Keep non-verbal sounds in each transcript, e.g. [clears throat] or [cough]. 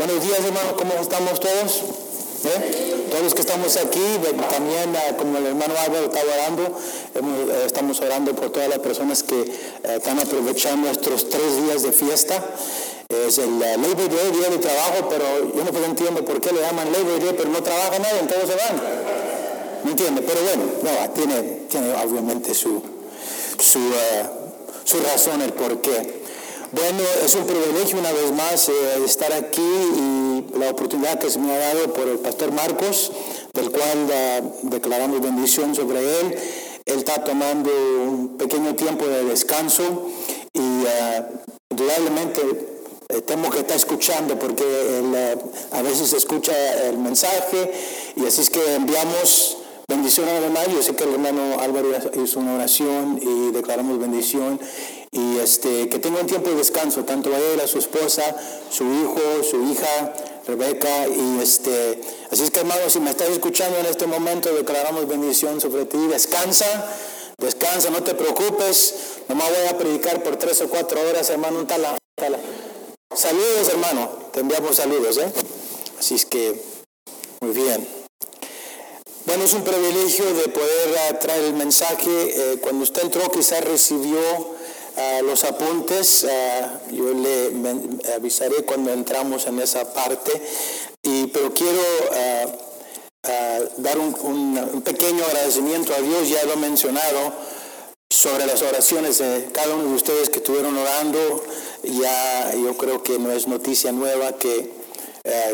Buenos días, hermanos, ¿cómo estamos todos? ¿Eh? Todos los que estamos aquí, también ah, como el hermano Álvaro está orando, eh, estamos orando por todas las personas que eh, están aprovechando estos tres días de fiesta. Es el Labor Day, día de trabajo, pero yo no entiendo por qué le llaman Labor Day, pero no trabaja nadie, todos se van. No entiendo, pero bueno, no, tiene, tiene obviamente su, su, su razón el por qué. Bueno, es un privilegio una vez más eh, estar aquí y la oportunidad que se me ha dado por el pastor Marcos, del cual declaramos bendición sobre él. Él está tomando un pequeño tiempo de descanso y indudablemente eh, temo que está escuchando porque él, a veces escucha el mensaje y así es que enviamos bendición a hermano. Yo sé que el hermano Álvaro hizo una oración y declaramos bendición y este, que tenga un tiempo de descanso, tanto a él, a su esposa, su hijo, su hija, Rebeca, y este, así es que hermano, si me estás escuchando en este momento, declaramos bendición sobre ti, descansa, descansa, no te preocupes, nomás voy a predicar por tres o cuatro horas, hermano, tala, tala. Saludos, hermano, te enviamos saludos, ¿eh? Así es que, muy bien. Bueno, es un privilegio de poder traer el mensaje. Eh, cuando usted entró, quizás recibió los apuntes, yo le avisaré cuando entramos en esa parte, y, pero quiero dar un, pequeño agradecimiento a Dios, ya lo he mencionado, sobre las oraciones de cada uno de ustedes que estuvieron orando. Ya yo creo que no es noticia nueva que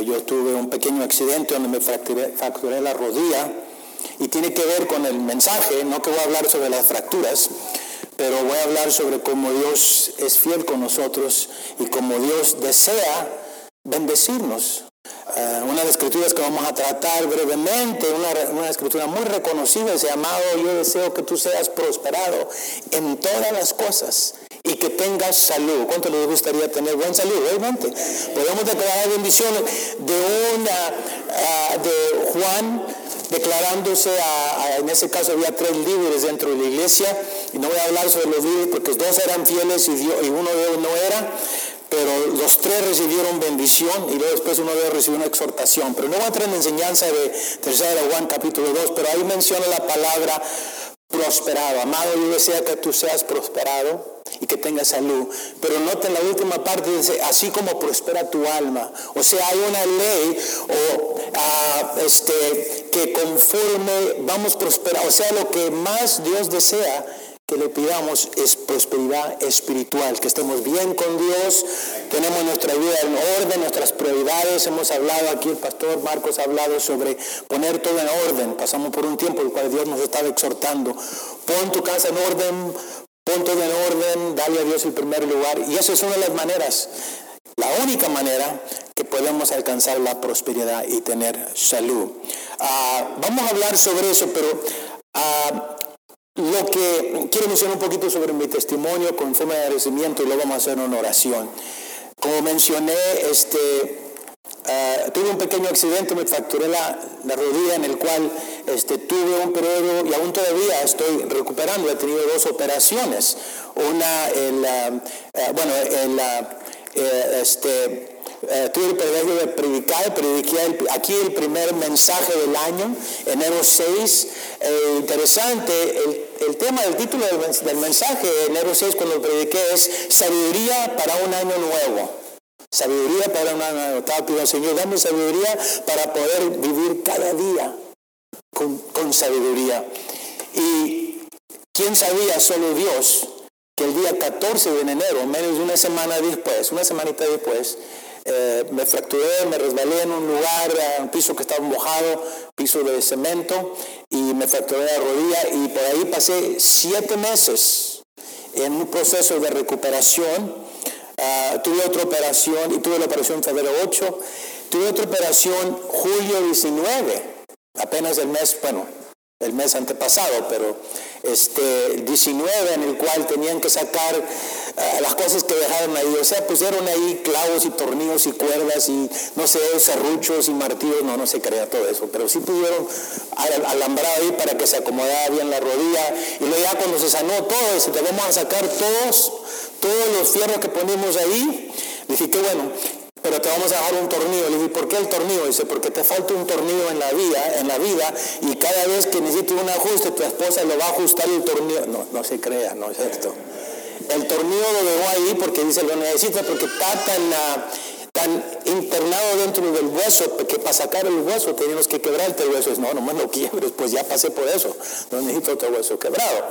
yo tuve un pequeño accidente donde me fracturé, fracturé la rodilla y tiene que ver con el mensaje, no que voy a hablar sobre las fracturas, pero voy a hablar sobre cómo Dios es fiel con nosotros y cómo Dios desea bendecirnos. Eh, una de las escrituras que vamos a tratar brevemente, una, escritura muy reconocida, se llamado Yo deseo que tú seas prosperado en todas las cosas y que tengas salud. ¿Cuánto les gustaría tener buen salud? Realmente. Podemos declarar bendiciones de una, ah, de Juan declarándose, a, en ese caso había tres líderes dentro de la iglesia, y no voy a hablar sobre los líderes porque dos eran fieles y, y uno de ellos no era, pero los tres recibieron bendición y luego después uno de ellos recibió una exhortación. Pero no voy a entrar en enseñanza de tercera de Juan capítulo 2, pero ahí menciona la palabra prosperado. Amado, yo deseo que tú seas prosperado y que tenga salud. Pero noten la última parte, dice, así como prospera tu alma. O sea, hay una ley o, ah, este, que conforme vamos a prosperar, o sea, lo que más Dios desea le pidamos es prosperidad espiritual, que estemos bien con Dios, tenemos nuestra vida en orden, nuestras prioridades, hemos hablado aquí, el pastor Marcos ha hablado sobre poner todo en orden, pasamos por un tiempo en el cual Dios nos estaba exhortando, pon tu casa en orden, Punto en orden, dale a Dios el primer lugar. Y eso es una de las maneras, la única manera que podemos alcanzar la prosperidad y tener salud. Ah, vamos a hablar sobre eso, pero ah, lo que quiero mencionar un poquito sobre mi testimonio con forma de agradecimiento y luego vamos a hacer una oración. Como mencioné, este, Ah, tuve un pequeño accidente, me fracturé la, rodilla en el cual este, tuve un periodo y aún todavía estoy recuperando. He tenido dos operaciones. Una, en ah, bueno, en eh, este, eh, tuve el privilegio de predicar, prediqué aquí el primer mensaje del año, enero 6. Eh, interesante, el, tema del título del, del mensaje, enero 6, cuando prediqué, es Sabiduría para un año nuevo. Sabiduría para una estaba pidiendo, Señor, dame sabiduría para poder vivir cada día con, sabiduría. Y quién sabía, solo Dios, que el día 14 de enero, menos de una semana después, una semanita después, eh, me fracturé, me resbalé en un lugar, un piso que estaba mojado, piso de cemento, y me fracturé la rodilla y por ahí pasé siete meses en un proceso de recuperación Ah, tuve otra operación y tuve la operación febrero 8. Tuve otra operación julio 19, apenas el mes, bueno, el mes antepasado, pero este 19 en el cual tenían que sacar ah, las cosas que dejaron ahí, o sea, pusieron ahí clavos y tornillos y cuerdas y no sé, serruchos y martillos, no, no se crea todo eso, pero sí pudieron alambrar ahí para que se acomodara bien la rodilla. Y luego ya cuando se sanó todo, se te vamos a sacar todos todos los fierros que ponemos ahí. Dije, que bueno, pero te vamos a dejar un tornillo. Le dije, ¿por qué el tornillo? Dice, porque te falta un tornillo en la vida, en la vida, y cada vez que necesites un ajuste, tu esposa lo va a ajustar el tornillo. No, no se crea, no es esto. El tornillo lo dejó ahí porque dice, lo necesita porque está tan, ah, tan internado dentro del hueso que para sacar el hueso tenemos que quebrarte el hueso. No, no me lo quiebres, pues ya pasé por eso. No necesito otro hueso quebrado.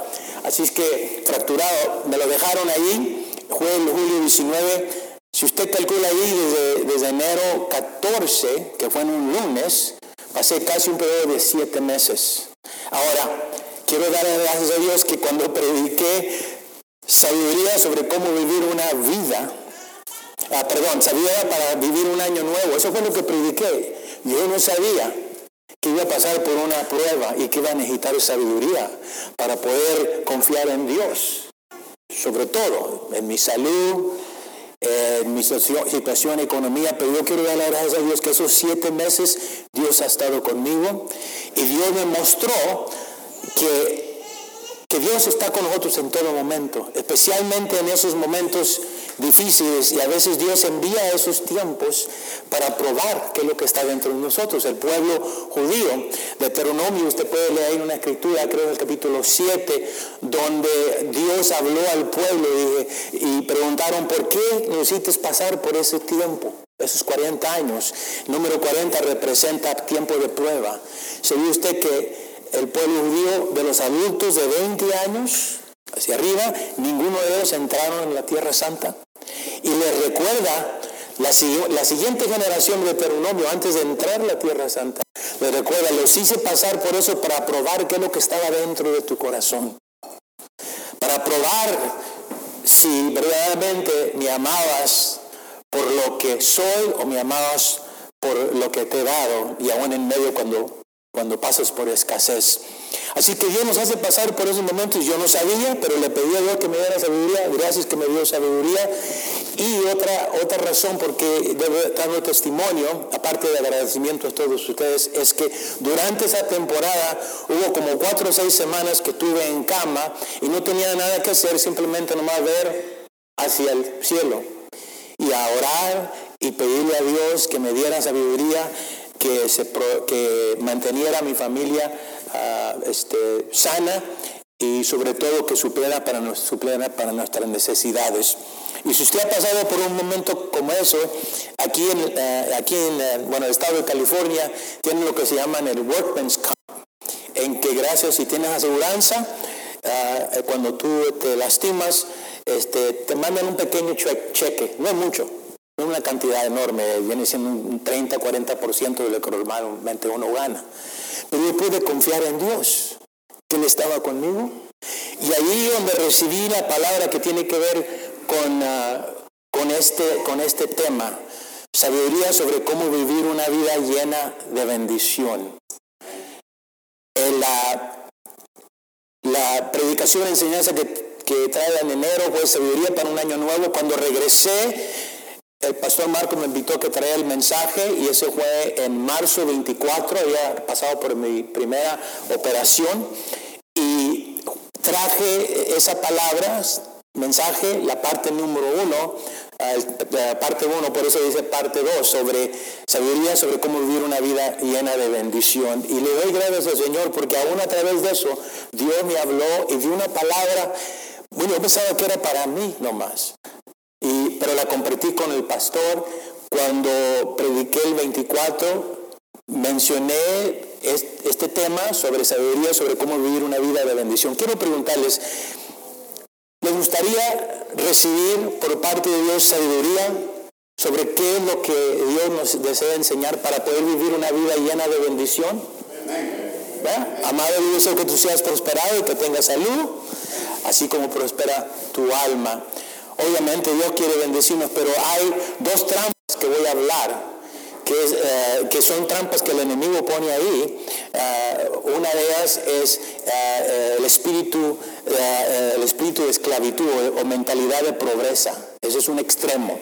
Así es que fracturado, me lo dejaron ahí, fue el julio 19 si usted calcula ahí desde, enero 14, que fue en un lunes, pasé casi un periodo de siete meses. Ahora, quiero dar gracias a Dios que cuando [laughs] prediqué sabiduría sobre cómo vivir una vida, ah, perdón, sabiduría para vivir un año nuevo, eso fue lo que prediqué. Yo no sabía que iba a pasar por una prueba y que iba a necesitar sabiduría para poder confiar en Dios, sobre todo en mi salud, en mi situación, economía, pero yo quiero dar las gracias a Dios que esos siete meses Dios ha estado conmigo. Y Dios me mostró que que Dios está con nosotros en todo momento, especialmente en esos momentos difíciles y a veces Dios envía esos tiempos para probar qué es lo que está dentro de nosotros. El pueblo judío de Deuteronomio, usted puede leer una escritura, creo en el capítulo 7, donde Dios habló al pueblo y, preguntaron, ¿por qué necesitas pasar por ese tiempo? Esos 40 años. número 40 representa tiempo de prueba. ¿Sabía usted que el pueblo judío de los adultos de 20 años hacia arriba, ninguno de ellos entraron en la tierra santa. Y les recuerda la, la, siguiente generación de Deuteronomio, antes de entrar en la tierra santa, les recuerda, los hice pasar por eso para probar qué es lo que estaba dentro de tu corazón. Para probar si verdaderamente me amabas por lo que soy o me amabas por lo que te he dado y aún en medio cuando cuando pasas por escasez. Así que Dios nos hace pasar por esos momentos. Yo no sabía, pero le pedí a Dios que me diera sabiduría. Gracias que me dio sabiduría. Y otra, otra razón porque debo dar testimonio, aparte de agradecimiento a todos ustedes, es que durante esa temporada hubo como cuatro o seis semanas que estuve en cama y no tenía nada que hacer, simplemente nomás ver hacia el cielo y a orar y pedirle a Dios que me diera sabiduría que, se, que manteniera a mi familia ah, este, sana y sobre todo que supliera para, para nuestras necesidades. Y si usted ha pasado por un momento como eso, aquí en, ah, aquí en ah, bueno, el estado de California tienen lo que se llama el Workman's Comp, en que gracias si tienes aseguranza, cuando tú te lastimas, este, te mandan un pequeño cheque, no es mucho, no una cantidad enorme, viene siendo un 30, 40% de lo que normalmente uno gana. Pero yo pude confiar en Dios, que Él estaba conmigo. Y ahí donde recibí la palabra que tiene que ver con, ah, con, este, con este tema, sabiduría sobre cómo vivir una vida llena de bendición. En la, la predicación, enseñanza que, que trae en enero fue sabiduría para un año nuevo. Cuando regresé, el pastor Marco me invitó a que traiga el mensaje y ese fue en marzo 24, había pasado por mi primera operación y traje esa palabra, mensaje, la parte número uno, la parte uno, por eso dice parte dos, sobre sabiduría, sobre cómo vivir una vida llena de bendición. Y le doy gracias al Señor porque aún a través de eso Dios me habló y dio una palabra, bueno, yo pensaba que era para mí nomás pero la compartí con el pastor. Cuando prediqué el 24, mencioné este tema sobre sabiduría, sobre cómo vivir una vida de bendición. Quiero preguntarles, ¿les gustaría recibir por parte de Dios sabiduría sobre qué es lo que Dios nos desea enseñar para poder vivir una vida llena de bendición? Amado Dios, que tú seas prosperado y que tengas salud, así como prospera tu alma. Obviamente Dios quiere bendecirnos, pero hay dos trampas que voy a hablar, que, eh, que son trampas que el enemigo pone ahí. Eh, una de ellas es eh, el, espíritu, el espíritu de esclavitud o, mentalidad de pobreza. Ese es un extremo.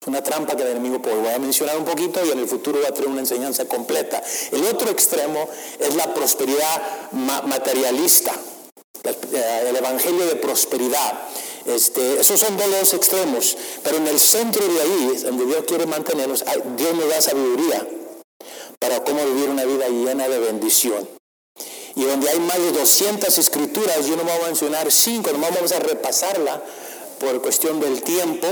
Es una trampa que el enemigo pone. Voy a mencionar un poquito y en el futuro voy a traer una enseñanza completa. El otro extremo es la prosperidad materialista, el evangelio de prosperidad Este, esos son dos extremos, pero en el centro de ahí, donde Dios quiere mantenernos, Dios nos da sabiduría para cómo vivir una vida llena de bendición. Y donde hay más de 200 escrituras, yo no voy a mencionar cinco, no vamos a repasarla por cuestión del tiempo,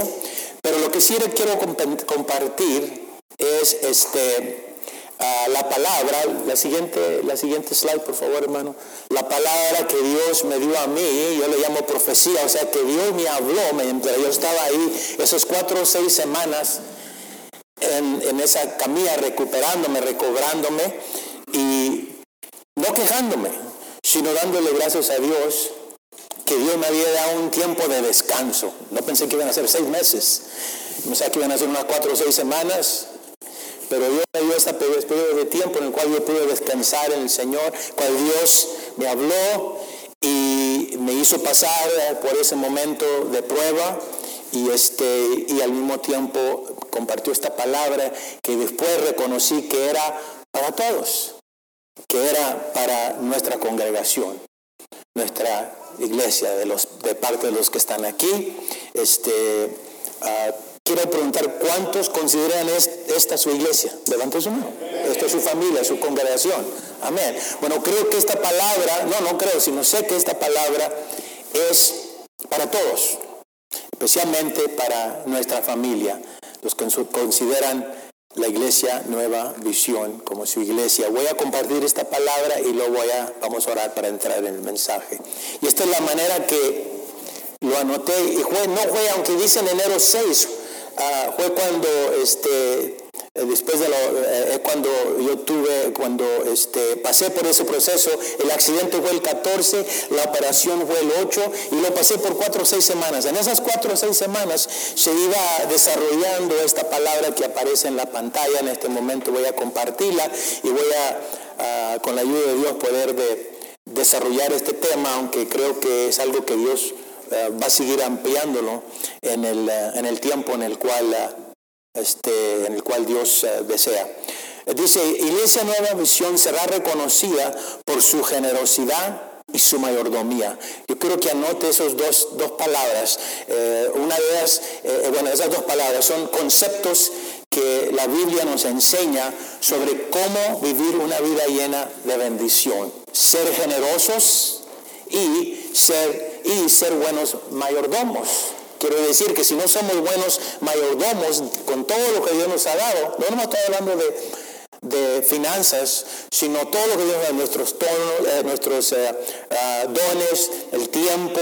pero lo que sí quiero compartir es este, la palabra, la siguiente, la siguiente slide, por favor, hermano. La palabra que Dios me dio a mí, yo le llamo profecía, o sea que Dios me habló mientras yo estaba ahí esas cuatro o seis semanas en, en esa camilla recuperándome, recobrándome y no quejándome, sino dándole gracias a Dios que Dios me había dado un tiempo de descanso. No pensé que iban a ser seis meses, pensé que iban a ser unas cuatro o seis semanas, pero Dios me dio este periodo de tiempo en el cual yo pude descansar en el Señor, cual Dios me habló y me hizo pasar por ese momento de prueba y, este, y al mismo tiempo compartió esta palabra que después reconocí que era para todos, que era para nuestra congregación, nuestra iglesia, de, los, de parte de los que están aquí. Este, uh, Quiero preguntar, ¿cuántos consideran esta su iglesia? Levante su mano. Esta es su familia, su congregación. Amén. Bueno, creo que esta palabra, no, no creo, sino sé que esta palabra es para todos, especialmente para nuestra familia, los que consideran la iglesia Nueva Visión como su iglesia. Voy a compartir esta palabra y luego voy vamos a orar para entrar en el mensaje. Y esta es la manera que lo anoté, y fue, no fue, aunque dice en enero 6, Ah, fue cuando este eh, después de lo, eh, cuando yo tuve, cuando este, pasé por ese proceso, el accidente fue el 14, la operación fue el 8 y lo pasé por cuatro o seis semanas. En esas cuatro o seis semanas se iba desarrollando esta palabra que aparece en la pantalla. En este momento voy a compartirla y voy a, con la ayuda de Dios, poder de, desarrollar este tema, aunque creo que es algo que Dios eh, va a seguir ampliándolo en el, eh, en el tiempo en el cual, eh, este, en el cual Dios desea. Dice, Iglesia Nueva Misión será reconocida por su generosidad y su mayordomía. Yo quiero que anote esas dos, dos palabras. una de ellas, bueno, esas dos palabras son conceptos que la Biblia nos enseña sobre cómo vivir una vida llena de bendición. Ser generosos y ser y ser buenos mayordomos. Quiero decir que si no somos buenos mayordomos con todo lo que Dios nos ha dado, no nos estoy hablando de, finanzas, sino todo lo que Dios da, nuestros, eh, nuestros eh, ah, dones, el tiempo,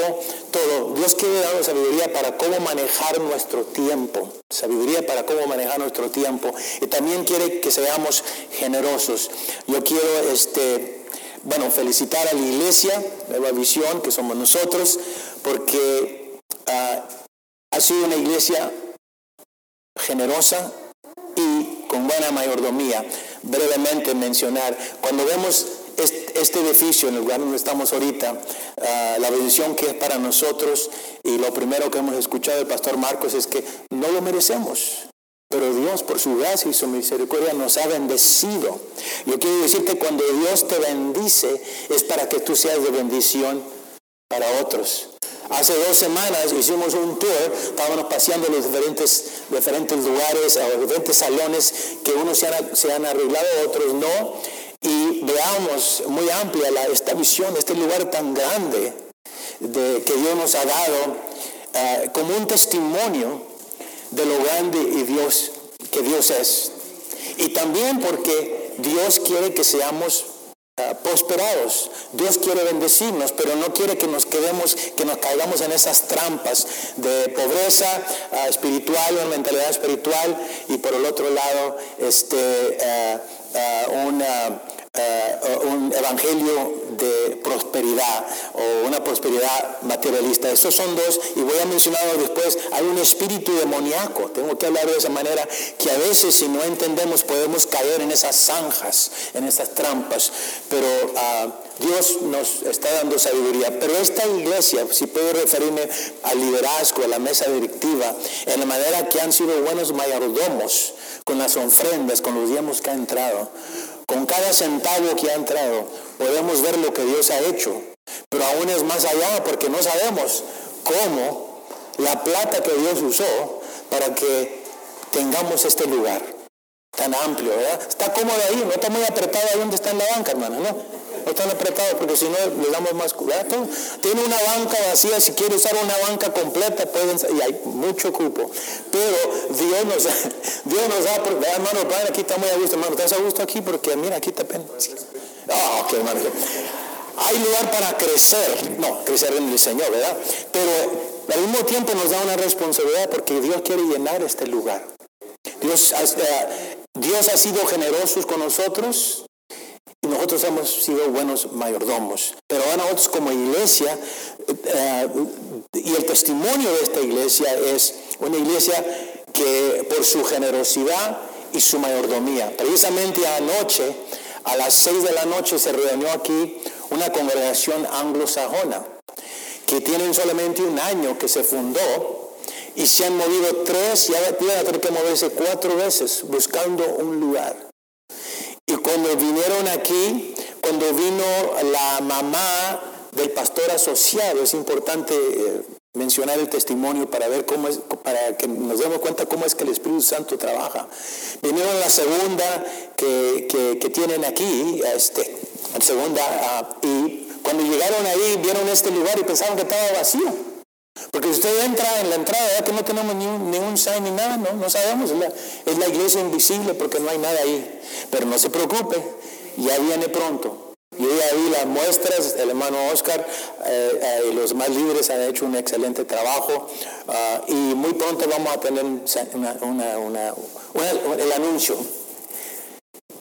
todo. Dios quiere darnos sabiduría para cómo manejar nuestro tiempo, sabiduría para cómo manejar nuestro tiempo. Y también quiere que seamos generosos. Yo quiero este, bueno, felicitar a la iglesia, Nueva Visión, que somos nosotros, porque ah, ha sido una iglesia generosa y con buena mayordomía. Brevemente mencionar, cuando vemos este, edificio en el lugar donde estamos ahorita, ah, la bendición que es para nosotros y lo primero que hemos escuchado del pastor Marcos es que no lo merecemos. Pero Dios, por su gracia y su misericordia, nos ha bendecido. Yo quiero decir que cuando Dios te bendice, es para que tú seas de bendición para otros. Hace dos semanas hicimos un tour, estábamos paseando los diferentes, diferentes lugares, a los diferentes salones, que unos se han, se han arreglado, otros no. Y veamos muy amplia esta visión, este lugar tan grande de, que Dios nos ha dado, eh, como un testimonio de lo grande y Dios que Dios es. Y también porque Dios quiere que seamos ah, prosperados. Dios quiere bendecirnos, pero no quiere que nos quedemos, que nos caigamos en esas trampas de pobreza uh, espiritual o mentalidad espiritual y por el otro lado este, ah, una eh, un evangelio de prosperidad o una prosperidad materialista. Esos son dos, y voy a mencionarlo después, hay un espíritu demoníaco, tengo que hablar de esa manera, que a veces si no entendemos podemos caer en esas zanjas, en esas trampas, pero uh, Dios nos está dando sabiduría. Pero esta iglesia, si puedo referirme al liderazgo, a la mesa directiva, en la manera que han sido buenos mayordomos, con las ofrendas, con los diezmos que ha entrado, con cada centavo que ha entrado, podemos ver lo que Dios ha hecho. Pero aún es más allá porque no sabemos cómo la plata que Dios usó para que tengamos este lugar tan amplio, ¿verdad? Está cómodo ahí, no está muy apretado ahí donde está en la banca, hermano, ¿no? Están apretados porque si no le damos más cuidado. Tiene una banca vacía, si quiere usar una banca completa, pueden, y hay mucho cupo. Pero Dios nos, [laughs] Dios nos da, hermano, aquí está muy a gusto, hermano, ¿estás a gusto aquí? Porque mira, aquí está pena. Ah, ok, hermano. Hay lugar para crecer, no, crecer en el Señor, ¿verdad? Pero al mismo tiempo nos da una responsabilidad porque Dios quiere llenar este lugar. Dios, eh, Dios ha sido generoso con nosotros nosotros hemos sido buenos mayordomos. Pero ahora nosotros como iglesia, eh, y el testimonio de esta iglesia es una iglesia que por su generosidad y su mayordomía, precisamente anoche, a las seis de la noche se reunió aquí una congregación anglosajona que tienen solamente un año que se fundó y se han movido tres, ya van a tener que moverse cuatro veces buscando un lugar. Y cuando vinieron aquí, cuando vino la mamá del pastor asociado, es importante eh, mencionar el testimonio para ver cómo es, para que nos demos cuenta cómo es que el Espíritu Santo trabaja. Vinieron la segunda que, que, tienen aquí, este, la segunda, ah, y cuando llegaron ahí vieron este lugar y pensaban que estaba vacío. Porque usted entra en la entrada, ya que no tenemos ni un, ni un sign ni nada, no, no sabemos. Es la, es la iglesia invisible porque no hay nada ahí. Pero no se preocupe, ya viene pronto. Yo ya vi las muestras, el hermano Oscar eh, eh, y los más libres han hecho un excelente trabajo ah, y muy pronto vamos a tener el anuncio.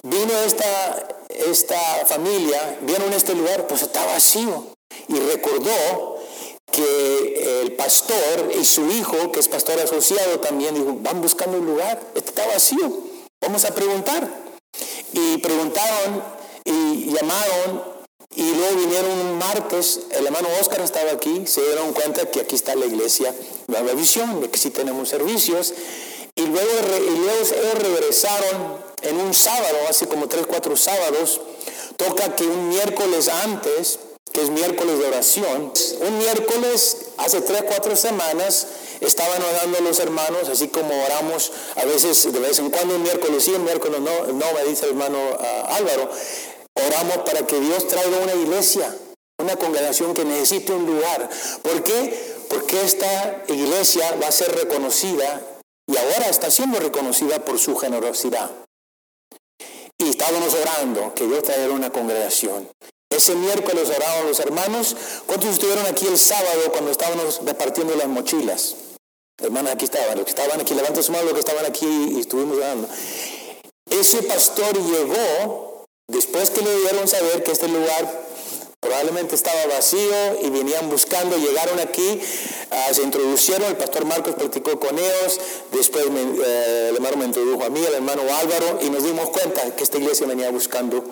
Vino esta, esta familia, vieron este lugar, pues está vacío y recordó que el pastor y su hijo, que es pastor asociado también, dijo, van buscando un lugar, está vacío, vamos a preguntar. Y preguntaron y llamaron y luego vinieron un martes, el hermano Oscar estaba aquí, se dieron cuenta que aquí está la iglesia Nueva Visión, de que sí tenemos servicios, y luego, y luego regresaron en un sábado, hace como tres, cuatro sábados, toca que un miércoles antes, que es miércoles de oración, un miércoles, hace tres, cuatro semanas, estaban orando los hermanos, así como oramos a veces, de vez en cuando, un miércoles sí, un miércoles no, no me dice el hermano ah, Álvaro, Oramos para que Dios traiga una iglesia, una congregación que necesite un lugar. ¿Por qué? Porque esta iglesia va a ser reconocida y ahora está siendo reconocida por su generosidad. Y estábamos orando que Dios traiga una congregación. Ese miércoles oraban los hermanos. ¿Cuántos estuvieron aquí el sábado cuando estábamos repartiendo las mochilas? Hermanos, aquí estaban. Los que estaban aquí, levanten su mano los que estaban aquí y estuvimos orando. Ese pastor llegó Después que le dieron saber que este lugar probablemente estaba vacío y venían buscando, llegaron aquí, ah, se introducieron, el pastor Marcos platicó con ellos, después eh, el hermano me introdujo a mí, el hermano Álvaro, y nos dimos cuenta que esta iglesia venía buscando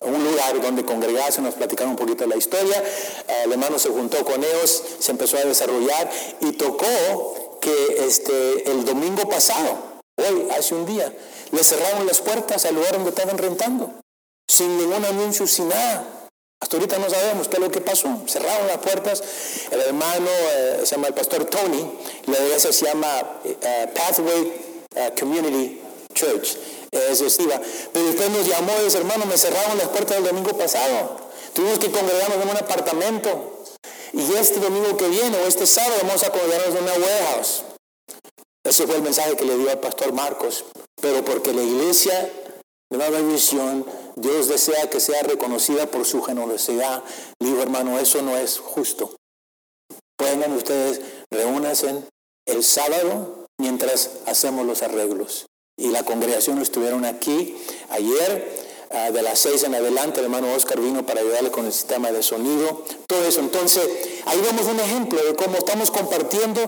un lugar donde congregarse, nos platicaron un poquito la historia, ah, el hermano se juntó con ellos, se empezó a desarrollar y tocó que este, el domingo pasado, hoy, hace un día, le cerraron las puertas al lugar donde estaban rentando sin ningún anuncio, sin nada. Hasta ahorita no sabemos qué es lo que pasó. Cerraron las puertas. El hermano eh, se llama el pastor Tony. La iglesia se llama eh, Pathway eh, Community Church. Es decir, pero después nos llamó y dice, hermano, me cerraron las puertas el domingo pasado. Tuvimos que congregarnos en un apartamento. Y este domingo que viene, o este sábado, vamos a congregarnos en una warehouse. Ese fue el mensaje que le dio al pastor Marcos. Pero porque la iglesia Nueva Visión Dios desea que sea reconocida por su generosidad. digo, hermano, eso no es justo. Pueden ustedes, reúnanse el sábado mientras hacemos los arreglos. Y la congregación estuvieron aquí ayer, ah, de las seis en adelante, el hermano Oscar vino para ayudarle con el sistema de sonido, todo eso. Entonces, ahí vemos un ejemplo de cómo estamos compartiendo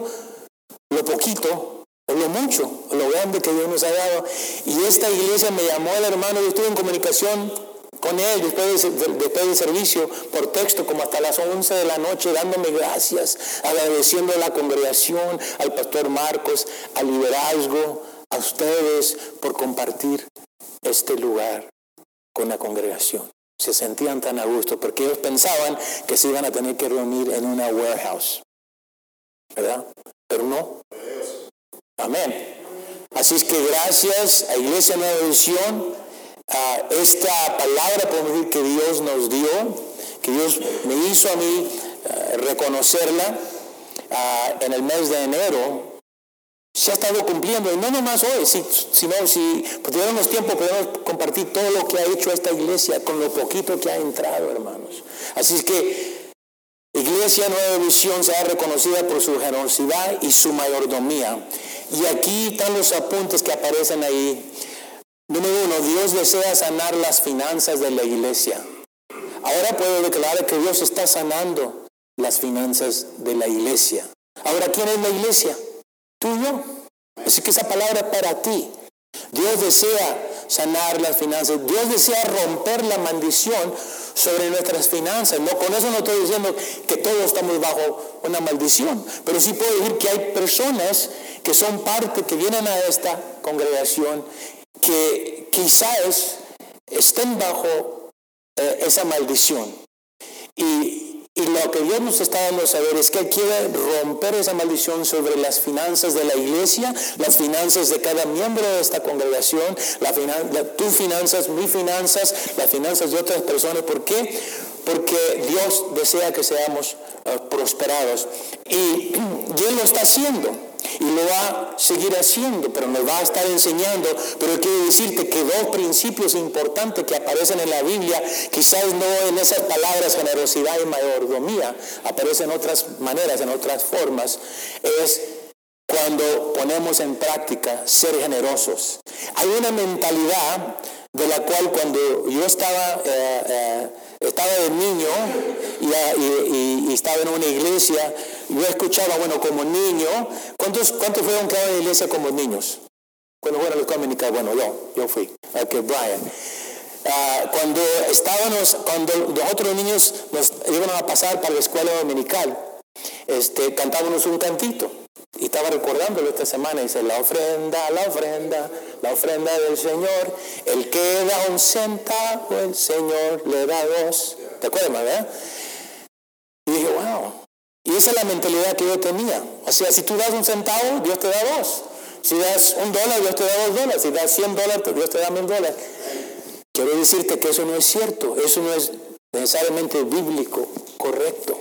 lo poquito lo mucho, lo grande que Dios nos ha dado. Y esta iglesia me llamó el hermano, yo estuve en comunicación con él después, después del servicio por texto como hasta las 11 de la noche dándome gracias, agradeciendo a la congregación, al pastor Marcos, al liderazgo, a ustedes por compartir este lugar con la congregación. Se sentían tan a gusto porque ellos pensaban que se iban a tener que reunir en una warehouse. ¿Verdad? pero no. Amén. Así es que gracias a Iglesia Nueva Visión, a esta palabra podemos decir que Dios nos dio, que Dios me hizo a mí eh, reconocerla ah, en el mes de enero, se ha estado cumpliendo, y no nomás hoy, sino si tuviéramos tiempo podemos compartir todo lo que ha hecho esta iglesia con lo poquito que ha entrado, hermanos. Así es que Iglesia Nueva Visión se ha reconocida por su generosidad y su mayordomía. Y aquí están los apuntes que aparecen ahí. Número uno, Dios desea sanar las finanzas de la iglesia. Ahora puedo declarar que Dios está sanando las finanzas de la iglesia. Ahora, ¿quién es la iglesia? Tú y yo. Así que esa palabra es para ti. Dios desea sanar las finanzas. Dios desea romper la maldición sobre nuestras finanzas. No, con eso no estoy diciendo que todos estamos bajo una maldición, pero sí puedo decir que hay personas que son parte, que vienen a esta congregación, que quizás estén bajo eh, esa maldición. Y, y lo que Dios nos está dando a saber es que Él quiere romper esa maldición sobre las finanzas de la iglesia, las finanzas de cada miembro de esta congregación, la, tus finanzas, mis finanzas, las finanzas de otras personas. ¿Por qué? Porque Dios desea que seamos eh, prosperados. Y, [clears throat] y Él lo está haciendo y lo va a seguir haciendo, pero nos va a estar enseñando. Pero quiero decirte que dos principios importantes que aparecen en la Biblia, quizás no en esas palabras generosidad y mayordomía, aparecen en otras maneras, en otras formas, es cuando ponemos en práctica ser generosos. Hay una mentalidad de la cual cuando yo estaba, eh, eh, estaba de niño y, estaba en una iglesia, yo escuchaba, bueno, como niño, ¿cuántos, cuántos fueron que en la iglesia como niños? Cuando fueron los dominicanos, bueno, yo, yo fui, que Brian. Ah, cuando estábamos, cuando los otros niños nos iban a pasar para la escuela dominical, este, cantábamos un cantito. Y estaba recordándolo esta semana, dice, la ofrenda, la ofrenda, la ofrenda del Señor, el que da un centavo, el Señor le da dos. ¿Te acuerdas, verdad? Y dije, wow. Y esa es la mentalidad que yo tenía. O sea, si tú das un centavo, Dios te da dos. Si das un dólar, Dios te da dos dólares. Si das cien dólares, Dios te da mil dólares. Quiero decirte que eso no es cierto. Eso no es necesariamente bíblico, correcto.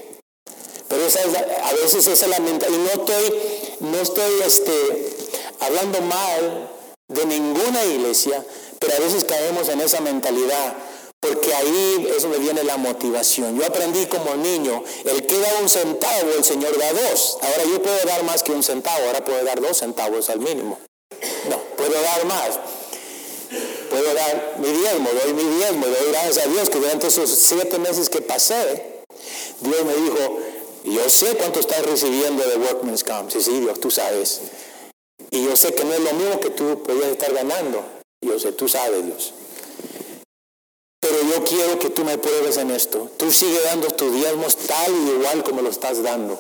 Pero esa a veces esa es la mentalidad. Y no estoy, no estoy este, hablando mal de ninguna iglesia, pero a veces caemos en esa mentalidad. Porque ahí es donde viene la motivación. Yo aprendí como niño, el que da un centavo, el Señor da dos. Ahora yo puedo dar más que un centavo, ahora puedo dar dos centavos al mínimo. No, puedo dar más. Puedo dar mi diezmo, doy mi diezmo, doy gracias a Dios que durante esos siete meses que pasé, Dios me dijo, yo sé cuánto estás recibiendo de Workman's Comp. Sí, sí, Dios, tú sabes. Y yo sé que no es lo mismo que tú podías estar ganando. Yo sé, tú sabes, Dios. Pero yo quiero que tú me pruebes en esto. Tú sigue dando tus diezmos tal y igual como lo estás dando.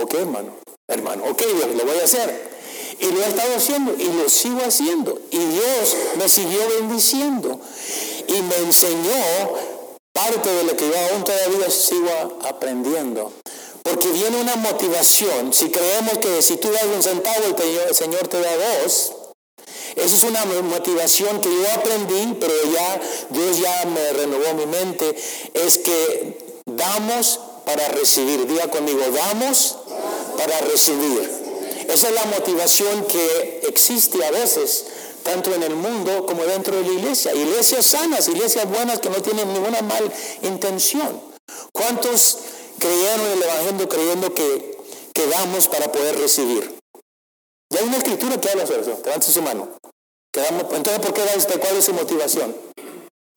¿Ok, hermano? Hermano, ok, Dios, lo voy a hacer. Y lo he estado haciendo y lo sigo haciendo. Y Dios me siguió bendiciendo. Y me enseñó parte de lo que yo aún todavía sigo aprendiendo. Porque viene una motivación. Si creemos que si tú das un centavo, el Señor te da dos. Esa es una motivación que yo aprendí, pero ya Dios ya me renovó mi mente. Es que damos para recibir. Diga conmigo, damos para recibir. Esa es la motivación que existe a veces tanto en el mundo como dentro de la iglesia. Iglesias sanas, iglesias buenas que no tienen ninguna mal intención. ¿Cuántos creyeron en el Evangelio creyendo que, que damos para poder recibir? Y hay una escritura que habla sobre eso. Levante su mano. entonces, ¿por qué da usted? ¿Cuál es su motivación?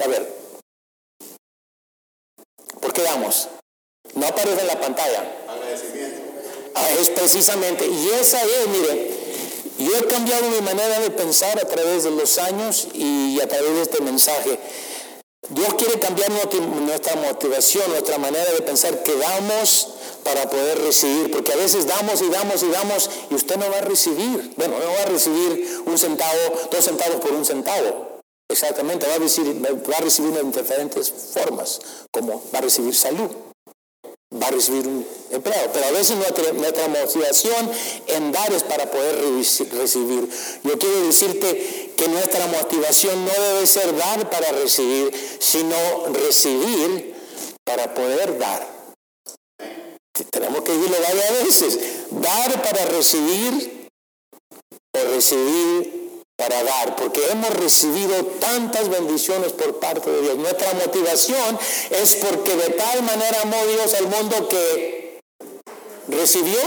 A ver. ¿Por qué damos? No aparece en la pantalla. Ah, es precisamente, y esa es, mire, yo he cambiado mi manera de pensar a través de los años y a través de este mensaje. Dios quiere cambiar nuestra motivación, nuestra manera de pensar que damos para poder recibir, porque a veces damos y damos y damos y usted no va a recibir, bueno, no va a recibir un centavo, dos centavos por un centavo. Exactamente, va a recibir, va a recibir en diferentes formas, como va a recibir salud, va a recibir un empleado. Pero a veces nuestra, motivación en dar es para poder recibir. Yo quiero decirte que nuestra motivación no debe ser dar para recibir, sino recibir para poder dar. Tenemos que decirlo varias veces. Dar para recibir o recibir para dar, porque hemos recibido tantas bendiciones por parte de Dios. Nuestra motivación es porque de tal manera amó Dios al mundo que recibió,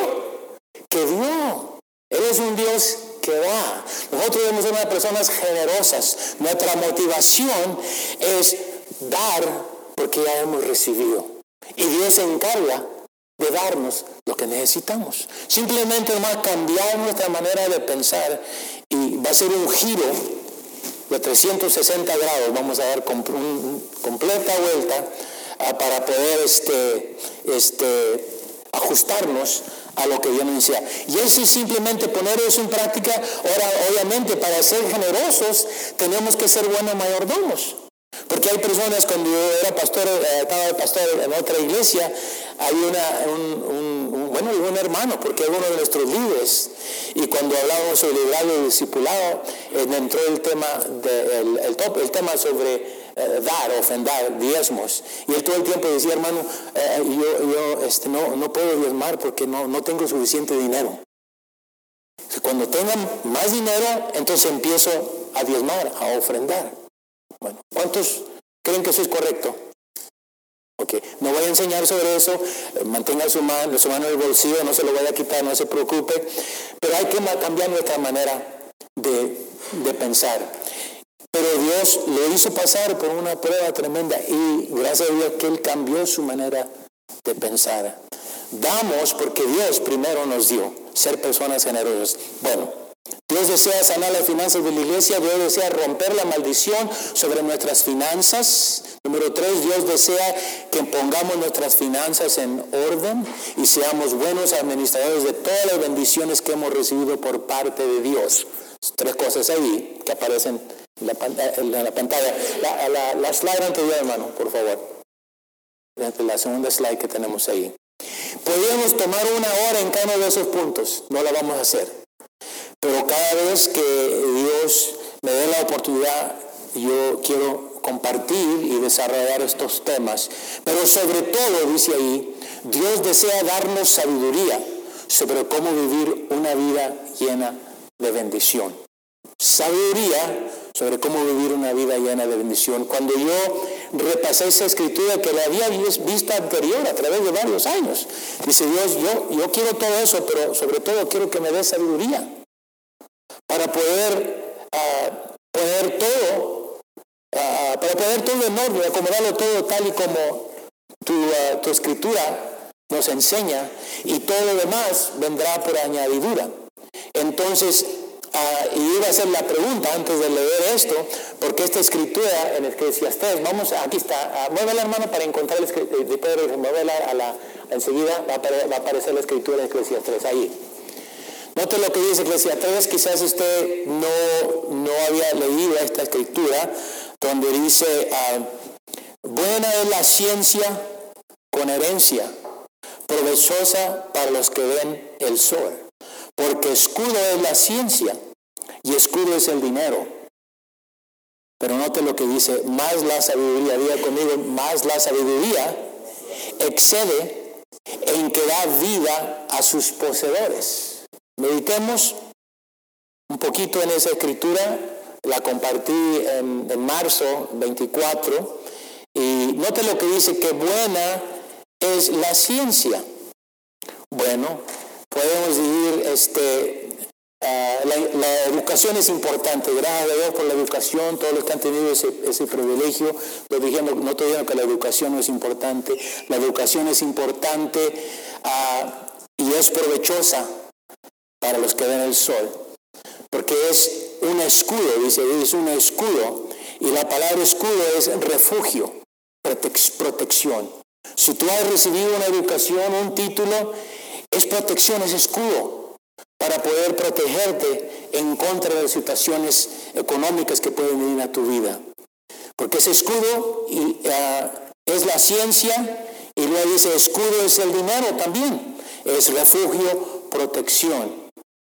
que dio. Él es un Dios que da. Nosotros debemos ser unas personas generosas. Nuestra motivación es dar porque ya hemos recibido. Y Dios se encarga de darnos lo que necesitamos. Simplemente nomás cambiar nuestra manera de pensar y va a ser un giro de 360 grados, vamos a dar completa vuelta ah, para poder este, este, ajustarnos a lo que Dios nos decía. Y eso es simplemente poner eso en práctica. Ahora, obviamente, para ser generosos tenemos que ser buenos mayordomos. Porque hay personas, cuando yo era pastor, eh, estaba de pastor en otra iglesia, hay una, un, bueno, un hermano, porque es uno de nuestros líderes, y cuando hablábamos sobre liderazgo y discipulado, eh, entró el tema, de, el, tema sobre eh, dar, ofender, diezmos. Y él todo el tiempo decía, hermano, yo, yo este, no, no puedo diezmar porque no, no tengo suficiente dinero. Cuando tengan más dinero, entonces empiezo a diezmar, a ofrendar. Bueno, ¿cuántos creen que eso es correcto? Ok, no voy a enseñar sobre eso, eh, mantenga su mano, su mano en el bolsillo, no se lo voy a quitar, no se preocupe, pero hay que cambiar nuestra manera de, de pensar. Pero Dios lo hizo pasar por una prueba tremenda y gracias a Dios que Él cambió su manera de pensar. Damos porque Dios primero nos dio, ser personas generosas. Bueno, Dios desea sanar las finanzas de la iglesia, Dios desea romper la maldición sobre nuestras finanzas. Número tres, Dios desea que pongamos nuestras finanzas en orden y seamos buenos administradores de todas las bendiciones que hemos recibido por parte de Dios. Tres cosas ahí que aparecen en la, pantalla. La, la, slide anterior, hermano, por favor. La segunda slide que tenemos ahí. Podríamos tomar una hora en cada uno de esos puntos, no la vamos a hacer. Pero cada vez que Dios me dé la oportunidad, yo quiero compartir y desarrollar estos temas. Pero sobre todo, dice ahí, Dios desea darnos sabiduría sobre cómo vivir una vida llena de bendición. Sabiduría sobre cómo vivir una vida llena de bendición. Cuando yo repasé esa escritura que la había visto anterior a través de varios años, dice Dios, yo, yo quiero todo eso, pero sobre todo quiero que me dé sabiduría para poder uh, poner todo, uh, para poder todo en orden, acomodarlo todo tal y como tu, uh, tu escritura nos enseña y todo lo demás vendrá por añadidura. Entonces, y iba a hacer la pregunta antes de leer esto, porque esta escritura en decías, vamos, aquí está, mueve la hermano para encontrar el escritura, muévela a la, enseguida va a, aparecer la escritura en 3, ahí. Note lo que dice 3, quizás usted no, no había leído esta escritura, donde dice, ah, buena es la ciencia con herencia, provechosa para los que ven el sol, porque escudo es la ciencia y escudo es el dinero. Pero note lo que dice, más la sabiduría, diga conmigo, más la sabiduría excede en que da vida a sus poseedores. Meditemos un poquito en esa escritura, la compartí en, marzo 24, y note lo que dice, que buena es la ciencia. Bueno, podemos decir, este, ah, la, educación es importante, gracias a Dios por la educación, todos los que han tenido ese, privilegio, lo dijimos, no estoy diciendo que la educación no es importante, la educación es importante ah, y es provechosa para los que ven el sol. Porque es un escudo, dice, es un escudo. Y la palabra escudo es refugio, protección. Si tú has recibido una educación, un título, es protección, es escudo para poder protegerte en contra de situaciones económicas que pueden venir a tu vida. Porque ese escudo y, ah, es la ciencia y luego dice, escudo es el dinero también, es refugio, protección.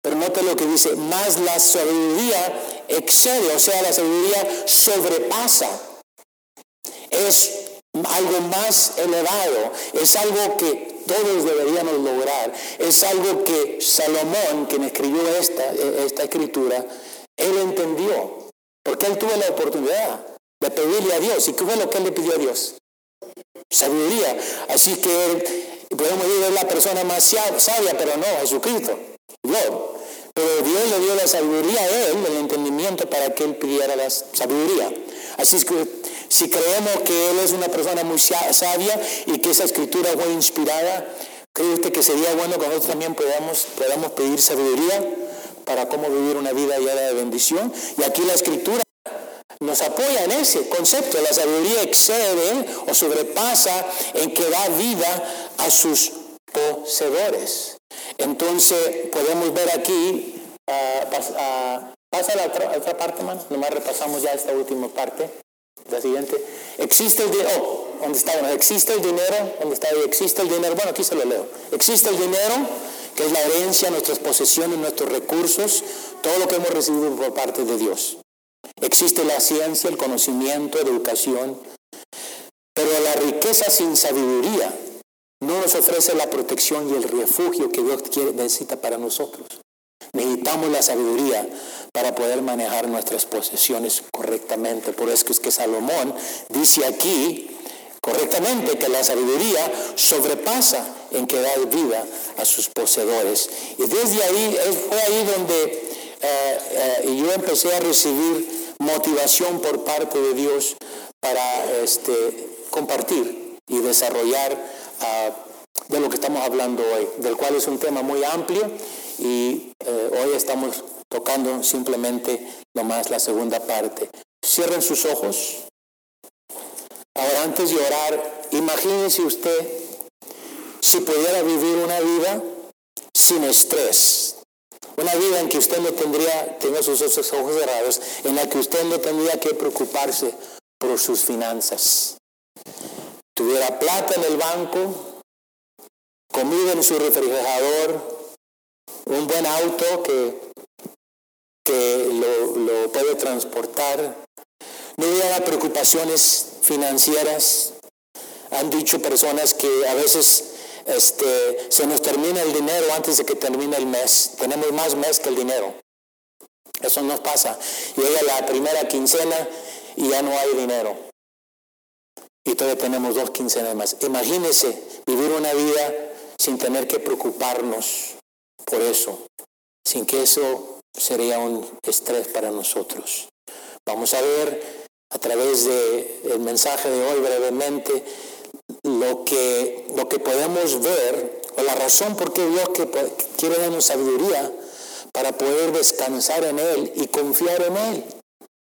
Pero nota lo que dice, más la sabiduría excede, o sea, la sabiduría sobrepasa. Es algo más elevado, es algo que todos deberíamos lograr, es algo que Salomón, quien escribió esta, esta escritura, él entendió, porque él tuvo la oportunidad de pedirle a Dios. ¿Y qué fue lo que él le pidió a Dios? Sabiduría. Así que podemos decir es la persona más sabia, pero no, Jesucristo. Dios. Pero Dios le dio la sabiduría a él, el entendimiento para que él pidiera la sabiduría. Así es que si creemos que él es una persona muy sabia y que esa escritura fue inspirada, ¿cree usted que sería bueno que nosotros también podamos, podamos pedir sabiduría para cómo vivir una vida llena de bendición? Y aquí la escritura nos apoya en ese concepto. La sabiduría excede o sobrepasa en que da vida a sus poseedores. Entonces podemos ver aquí, uh, pasa a la otra, parte, más, nomás repasamos ya esta última parte, la siguiente. Existe el dinero, oh, ¿dónde está? Existe el dinero, ¿dónde está? Existe el dinero, bueno, aquí se lo leo. Existe el dinero, que es la herencia, nuestras posesiones, nuestros recursos, todo lo que hemos recibido por parte de Dios. Existe la ciencia, el conocimiento, la educación, pero la riqueza sin sabiduría no nos ofrece la protección y el refugio que Dios quiere, necesita para nosotros. Necesitamos la sabiduría para poder manejar nuestras posesiones correctamente. Por eso es que Salomón dice aquí correctamente que la sabiduría sobrepasa en que da vida a sus poseedores. Y desde ahí, fue ahí donde eh, eh, yo empecé a recibir motivación por parte de Dios para este, compartir y desarrollar ah, de lo que estamos hablando hoy, del cual es un tema muy amplio y eh, hoy estamos tocando simplemente nomás la segunda parte. Cierren sus ojos. Ahora antes de orar, imagínese usted si pudiera vivir una vida sin estrés, una vida en que usted no tendría, tenga sus ojos cerrados, en la que usted no tendría que preocuparse por sus finanzas. Tuviera plata en el banco, comida en su refrigerador, un buen auto que, que lo, lo puede transportar. No hubiera preocupaciones financieras. Han dicho personas que a veces este, se nos termina el dinero antes de que termine el mes. Tenemos más mes que el dinero. Eso nos pasa. Llega la primera quincena y ya no hay dinero. Y todavía tenemos dos quincenas más. Imagínese vivir una vida sin tener que preocuparnos por eso, sin que eso sería un estrés para nosotros. Vamos a ver a través del mensaje de hoy brevemente lo que, lo que podemos ver, o la razón por qué Dios que, quiere darnos sabiduría para poder descansar en Él y confiar en Él,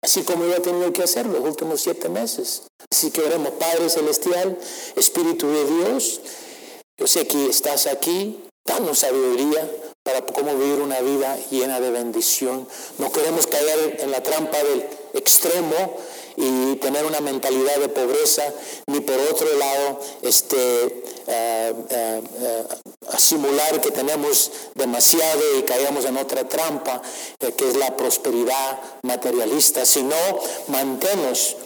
así como yo he tenido que hacer los últimos siete meses. Así que veremos, Padre Celestial, Espíritu de Dios, yo sé que estás aquí, danos sabiduría para cómo vivir una vida llena de bendición. No queremos caer en la trampa del extremo y tener una mentalidad de pobreza, ni por otro lado este, eh, eh, eh, simular que tenemos demasiado y caemos en otra trampa, que es la prosperidad materialista, sino mantenos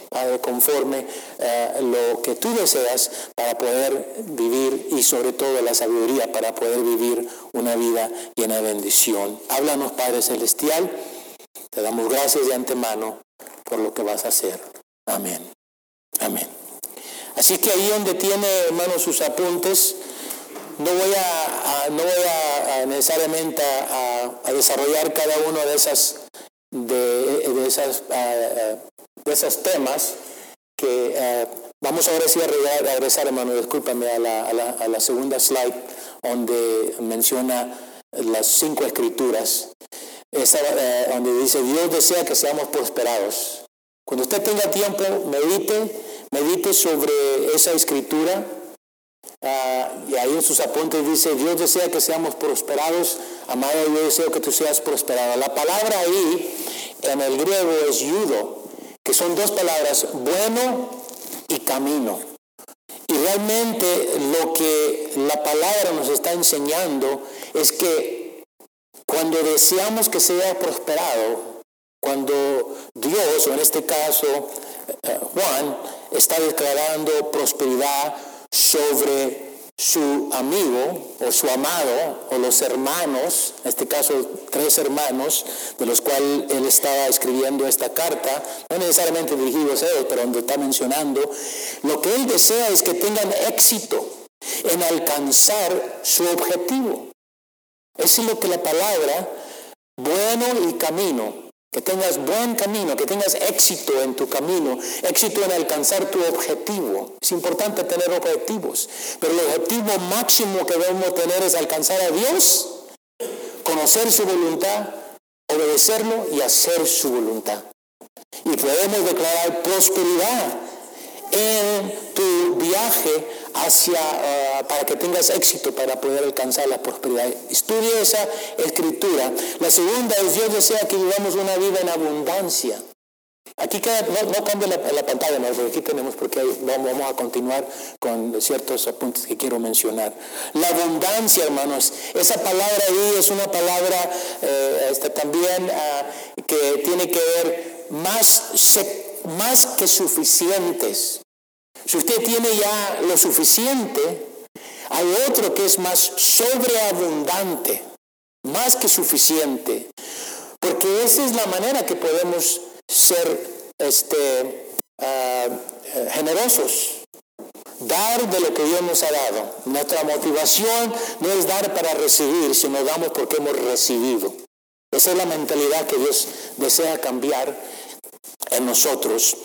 conforme lo que tú deseas para poder vivir y sobre todo la sabiduría para poder vivir una vida llena de bendición. Háblanos, Padre Celestial. Te damos gracias de antemano por lo que vas a hacer. Amén. Amén. Así que ahí donde tiene, hermano, sus apuntes, no voy a, no voy a, necesariamente a, desarrollar cada uno de esas de, esas de esos temas que vamos ahora sí a regresar, hermano, discúlpame a la, a la segunda slide donde menciona las cinco escrituras esa, eh, donde dice, Dios desea que seamos prosperados. Cuando usted tenga tiempo, medite, medite sobre esa escritura. Ah, y ahí en sus apuntes dice, Dios desea que seamos prosperados. Amado, yo deseo que tú seas prosperado. La palabra ahí en el griego es yudo, que son dos palabras, bueno y camino. Y Realmente lo que la palabra nos está enseñando es que cuando deseamos que sea prosperado, cuando Dios, o en este caso eh, Juan, está declarando prosperidad sobre su amigo o su amado o los hermanos, en este caso tres hermanos, de los cuales él estaba escribiendo esta carta, no necesariamente dirigidos a ellos, pero donde está mencionando, lo que él desea es que tengan éxito en alcanzar su objetivo. Es lo que la palabra bueno y camino que tengas buen camino, que tengas éxito en tu camino, éxito en alcanzar tu objetivo. Es importante tener objetivos, pero el objetivo máximo que debemos tener es alcanzar a Dios, conocer su voluntad, obedecerlo y hacer su voluntad. Y podemos declarar prosperidad en tu viaje hacia, ah, para que tengas éxito para poder alcanzar la prosperidad. Estudia esa escritura. La segunda es Dios desea que vivamos una vida en abundancia. Aquí queda, no, no la, pantalla, ¿no? aquí tenemos, porque vamos, a continuar con ciertos apuntes que quiero mencionar. La abundancia, hermanos, esa palabra ahí es una palabra eh, este, también ah, que tiene que ver más, más que suficientes. Si usted tiene ya lo suficiente, hay otro que es más sobreabundante, más que suficiente, porque esa es la manera que podemos ser este, eh, generosos, dar de lo que Dios nos ha dado. Nuestra motivación no es dar para recibir, sino damos porque hemos recibido. Esa es la mentalidad que Dios desea cambiar en nosotros.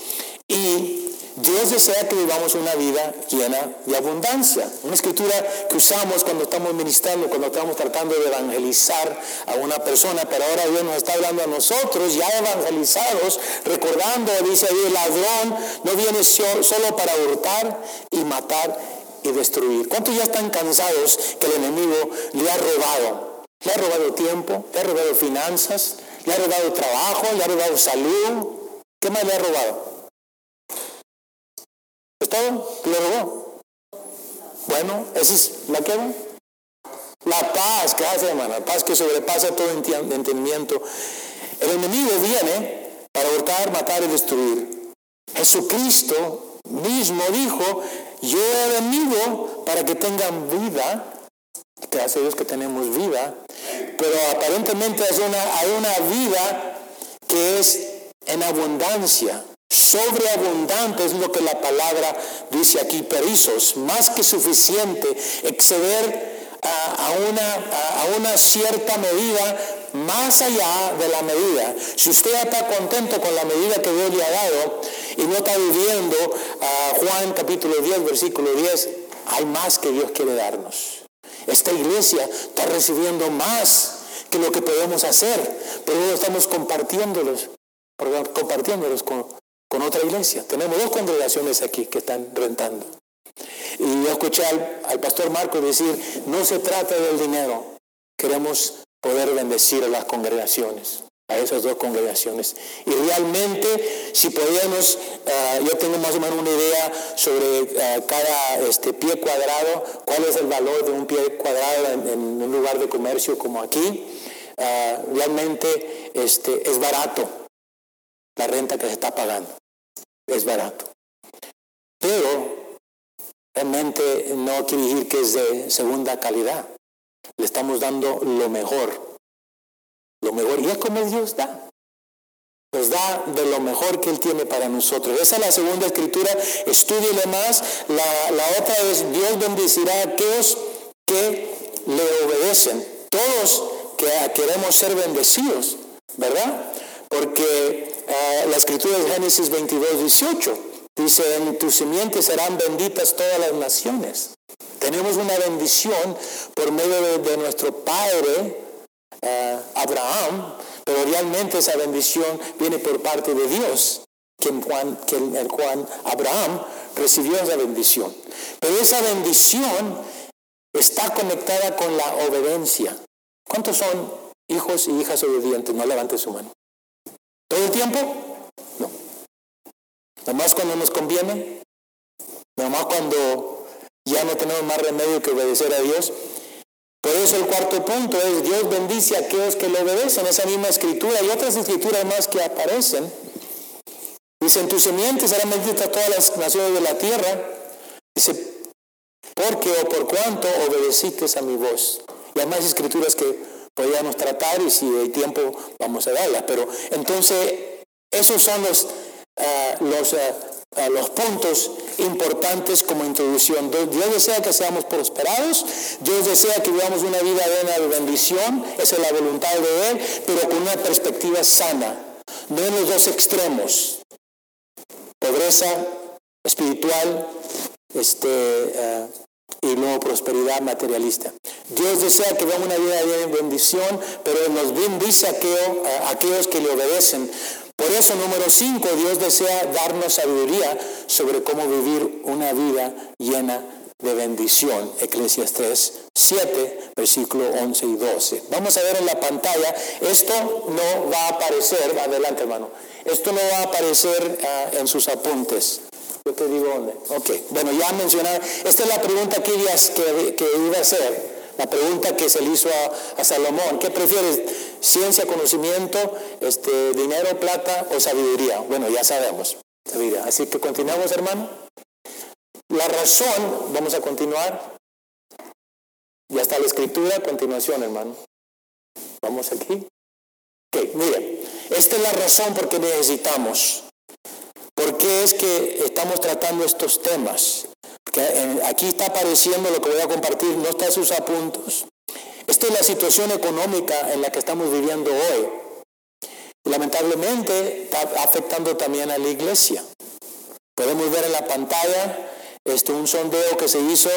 Y Dios desea que vivamos una vida llena de abundancia. Una escritura que usamos cuando estamos ministrando, cuando estamos tratando de evangelizar a una persona, pero ahora Dios nos está hablando a nosotros, ya evangelizados, recordando, dice ahí, el ladrón no viene solo para hurtar y matar y destruir. ¿Cuántos ya están cansados que el enemigo le ha robado? Le ha robado tiempo, le ha robado finanzas, le ha robado trabajo, le ha robado salud. ¿Qué más le ha robado? ¿Es todo? ¿Lo robó? Bueno, esa es la que La paz, gracias hermana, paz que sobrepasa todo entendimiento. El enemigo viene para hurtar, matar y destruir. Jesucristo mismo dijo, yo he venido para que tengan vida. Gracias a Dios que tenemos vida. Pero aparentemente una, hay una vida que es en abundancia. Sobreabundante es lo que la palabra dice aquí, perizos, más que suficiente, exceder a, una, a, una, cierta medida más allá de la medida. Si usted está contento con la medida que Dios le ha dado y no está viviendo a Juan capítulo 10, versículo 10, hay más que Dios quiere darnos. Esta iglesia está recibiendo más que lo que podemos hacer, pero no estamos compartiéndolos, compartiéndolos con, con otra iglesia. Tenemos dos congregaciones aquí que están rentando. Y yo escuché al, pastor Marco decir, no se trata del dinero, queremos poder bendecir a las congregaciones, a esas dos congregaciones. Y realmente, si podíamos, ah, yo tengo más o menos una idea sobre ah, cada este, pie cuadrado, cuál es el valor de un pie cuadrado en, un lugar de comercio como aquí. Ah, realmente este, es barato la renta que se está pagando. Es barato. Pero realmente no quiere decir que es de segunda calidad. Le estamos dando lo mejor. Lo mejor. Y es como Dios da. Nos da de lo mejor que Él tiene para nosotros. Esa es la segunda escritura. Estúdiele más. La, la otra es Dios bendecirá a aquellos que le obedecen. Todos que queremos ser bendecidos, ¿verdad? Porque eh, la escritura de Génesis 22, 18 dice, en tu simiente serán benditas todas las naciones. Tenemos una bendición por medio de, nuestro padre eh, Abraham, pero realmente esa bendición viene por parte de Dios, quien Juan, que el cual Abraham recibió esa bendición. Pero esa bendición está conectada con la obediencia. ¿Cuántos son hijos y hijas obedientes? No levante su mano. ¿Todo el tiempo? No. Nomás cuando nos conviene. Nomás cuando ya no tenemos más remedio que obedecer a Dios. Por eso el cuarto punto es Dios bendice a aquellos que le obedecen, esa misma escritura y otras escrituras más que aparecen. Dice, en tu semiente serán benditas todas las naciones de la tierra. Dice, porque o por cuanto obedeciste a mi voz. Y hay más escrituras que podríamos tratar y si hay tiempo vamos a darlas. Pero entonces, esos son los, ah, los, ah, los puntos importantes como introducción. Dios desea que seamos prosperados, Dios desea que vivamos una vida llena de bendición, esa es la voluntad de Él, pero con una perspectiva sana, no en los dos extremos, pobreza espiritual este, y luego prosperidad materialista. Dios desea que vivamos una vida de bendición, pero nos bendice a aquellos que le obedecen. Por eso, número 5, Dios desea darnos sabiduría sobre cómo vivir una vida llena de bendición. Eclesiastes 7, versículo 11 y 12. Vamos a ver en la pantalla, esto no va a aparecer, adelante hermano, esto no va a aparecer ah, en sus apuntes. Yo te digo dónde. Ok, bueno, ya esta es la pregunta que, que, que iba a hacer. La pregunta que se le hizo a, Salomón, ¿qué prefieres? ¿Ciencia, conocimiento, este, dinero, plata o sabiduría? Bueno, ya sabemos, sabiduría. Así que continuamos, hermano. La razón, vamos a continuar. Ya está la escritura, continuación, hermano. Vamos aquí. Ok, miren, esta es la razón por qué necesitamos ¿Por qué es que estamos tratando estos temas? aquí está apareciendo lo que voy a compartir, no está sus apuntos. Esta es la situación económica en la que estamos viviendo hoy. Lamentablemente está afectando también a la iglesia. Podemos ver en la pantalla este, un sondeo que se hizo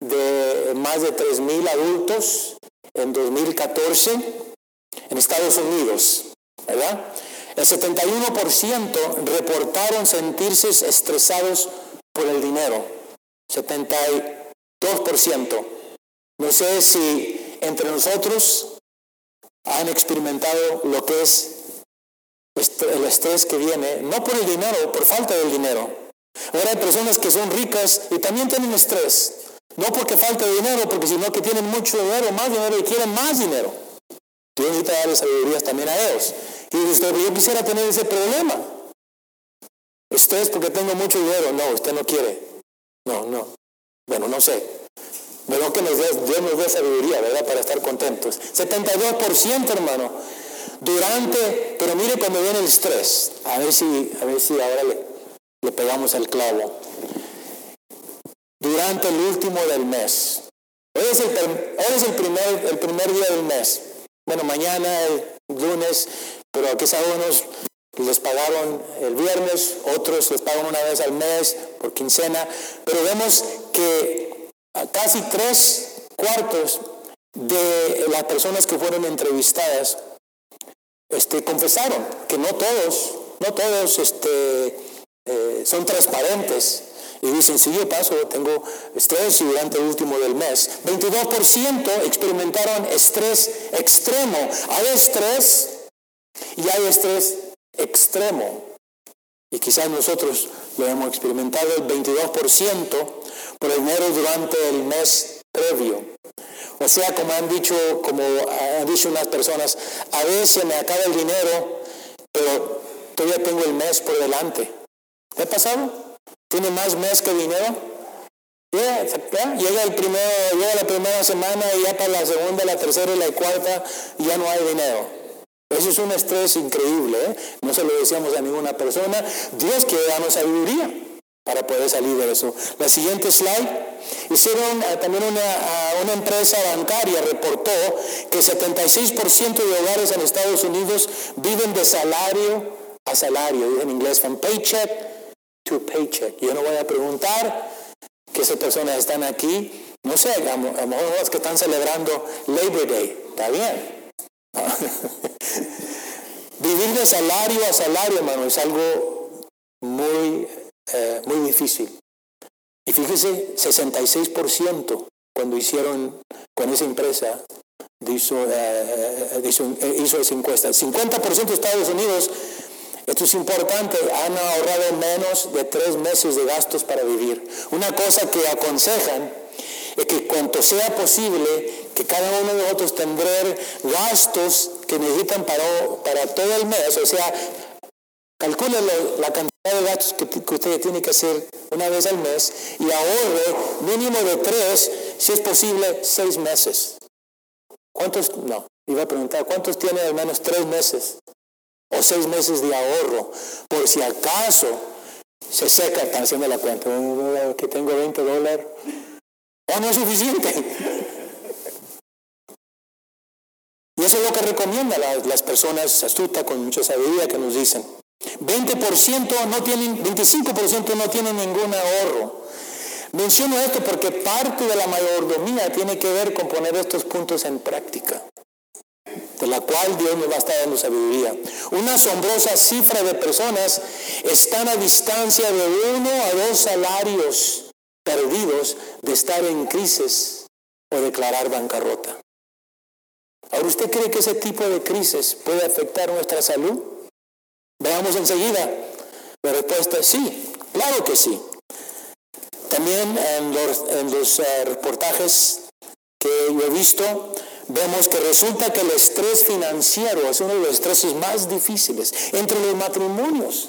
de más de 3.000 adultos en 2014 en Estados Unidos, ¿verdad? El 71% reportaron sentirse estresados por el dinero. 72%. No sé si entre nosotros han experimentado lo que es el estrés que viene, no por el dinero, por falta del dinero. Ahora hay personas que son ricas y también tienen estrés. No porque falta dinero, porque sino que tienen mucho dinero, más dinero y quieren más dinero. Dios necesita darle sabidurías también a ellos. Y usted, yo quisiera tener ese problema. Usted es porque tengo mucho dinero. No, usted no quiere. No, no. Bueno, no sé. Pero que nos dé, Dios nos dé sabiduría, ¿verdad? Para estar contentos. 72%, hermano. Durante, pero mire cuando viene el estrés. A ver si, a ver si ahora le, pegamos el clavo. Durante el último del mes. Hoy es el, es el, primer, el primer día del mes. Bueno, mañana, el lunes, pero aquí algunos les pagaron el viernes, otros les pagan una vez al mes por quincena, pero vemos que casi tres cuartos de las personas que fueron entrevistadas este, confesaron que no todos, no todos este, eh, son transparentes. Y dicen, sí, yo paso, tengo estrés y durante el último del mes. 22% experimentaron estrés extremo. Hay estrés y hay estrés extremo. Y quizás nosotros lo hemos experimentado el 22% por el dinero durante el mes previo. O sea, como han dicho, como han dicho unas personas, a veces me acaba el dinero, pero todavía tengo el mes por delante. ¿Qué ha pasado? ¿Tiene más mes que dinero? Llega, el primero, llega la primera semana y ya para la segunda, la tercera y la cuarta ya no hay dinero. Eso es un estrés increíble, ¿eh? no se lo decíamos a ninguna persona. Dios quiere darnos sabiduría para poder salir de eso. La siguiente slide. Hicieron eh, también una, una, empresa bancaria reportó que 76% de hogares en Estados Unidos viven de salario a salario, en inglés from paycheck to paycheck. Yo no voy a preguntar que esas personas están aquí, no sé, a lo mejor los que están celebrando Labor Day, está bien, [laughs] Vivir de salario a salario, hermano, es algo muy, eh, muy difícil. Y fíjese, 66% cuando hicieron con esa empresa, hizo, eh, hizo, hizo esa encuesta. 50% de Estados Unidos Esto es importante, han ahorrado menos de tres meses de gastos para vivir. Una cosa que aconsejan es que cuanto sea posible, que cada uno de nosotros tendrá gastos que necesitan para, para todo el mes. O sea, calcule la cantidad de gastos que, que usted tiene que hacer una vez al mes y ahorre mínimo de tres, si es posible, seis meses. ¿Cuántos? No, iba a preguntar, ¿cuántos tiene al menos tres meses? o seis meses de ahorro, por si acaso se seca, están haciendo la cuenta, que tengo 20 dólares, o no es suficiente. Y eso es lo que recomiendan las, las personas astutas con mucha sabiduría que nos dicen. 20% no tienen, 25% no tienen ningún ahorro. Menciono esto porque parte de la mayordomía tiene que ver con poner estos puntos en práctica de la cual Dios nos va a estar dando sabiduría. Una asombrosa cifra de personas están a distancia de uno a dos salarios perdidos de estar en crisis o declarar bancarrota. Ahora, ¿usted cree que ese tipo de crisis puede afectar nuestra salud? Veamos enseguida. La respuesta es sí, claro que sí. También en los, en los eh, reportajes que yo he visto, vemos que resulta que el estrés financiero es uno de los estreses más difíciles entre los matrimonios.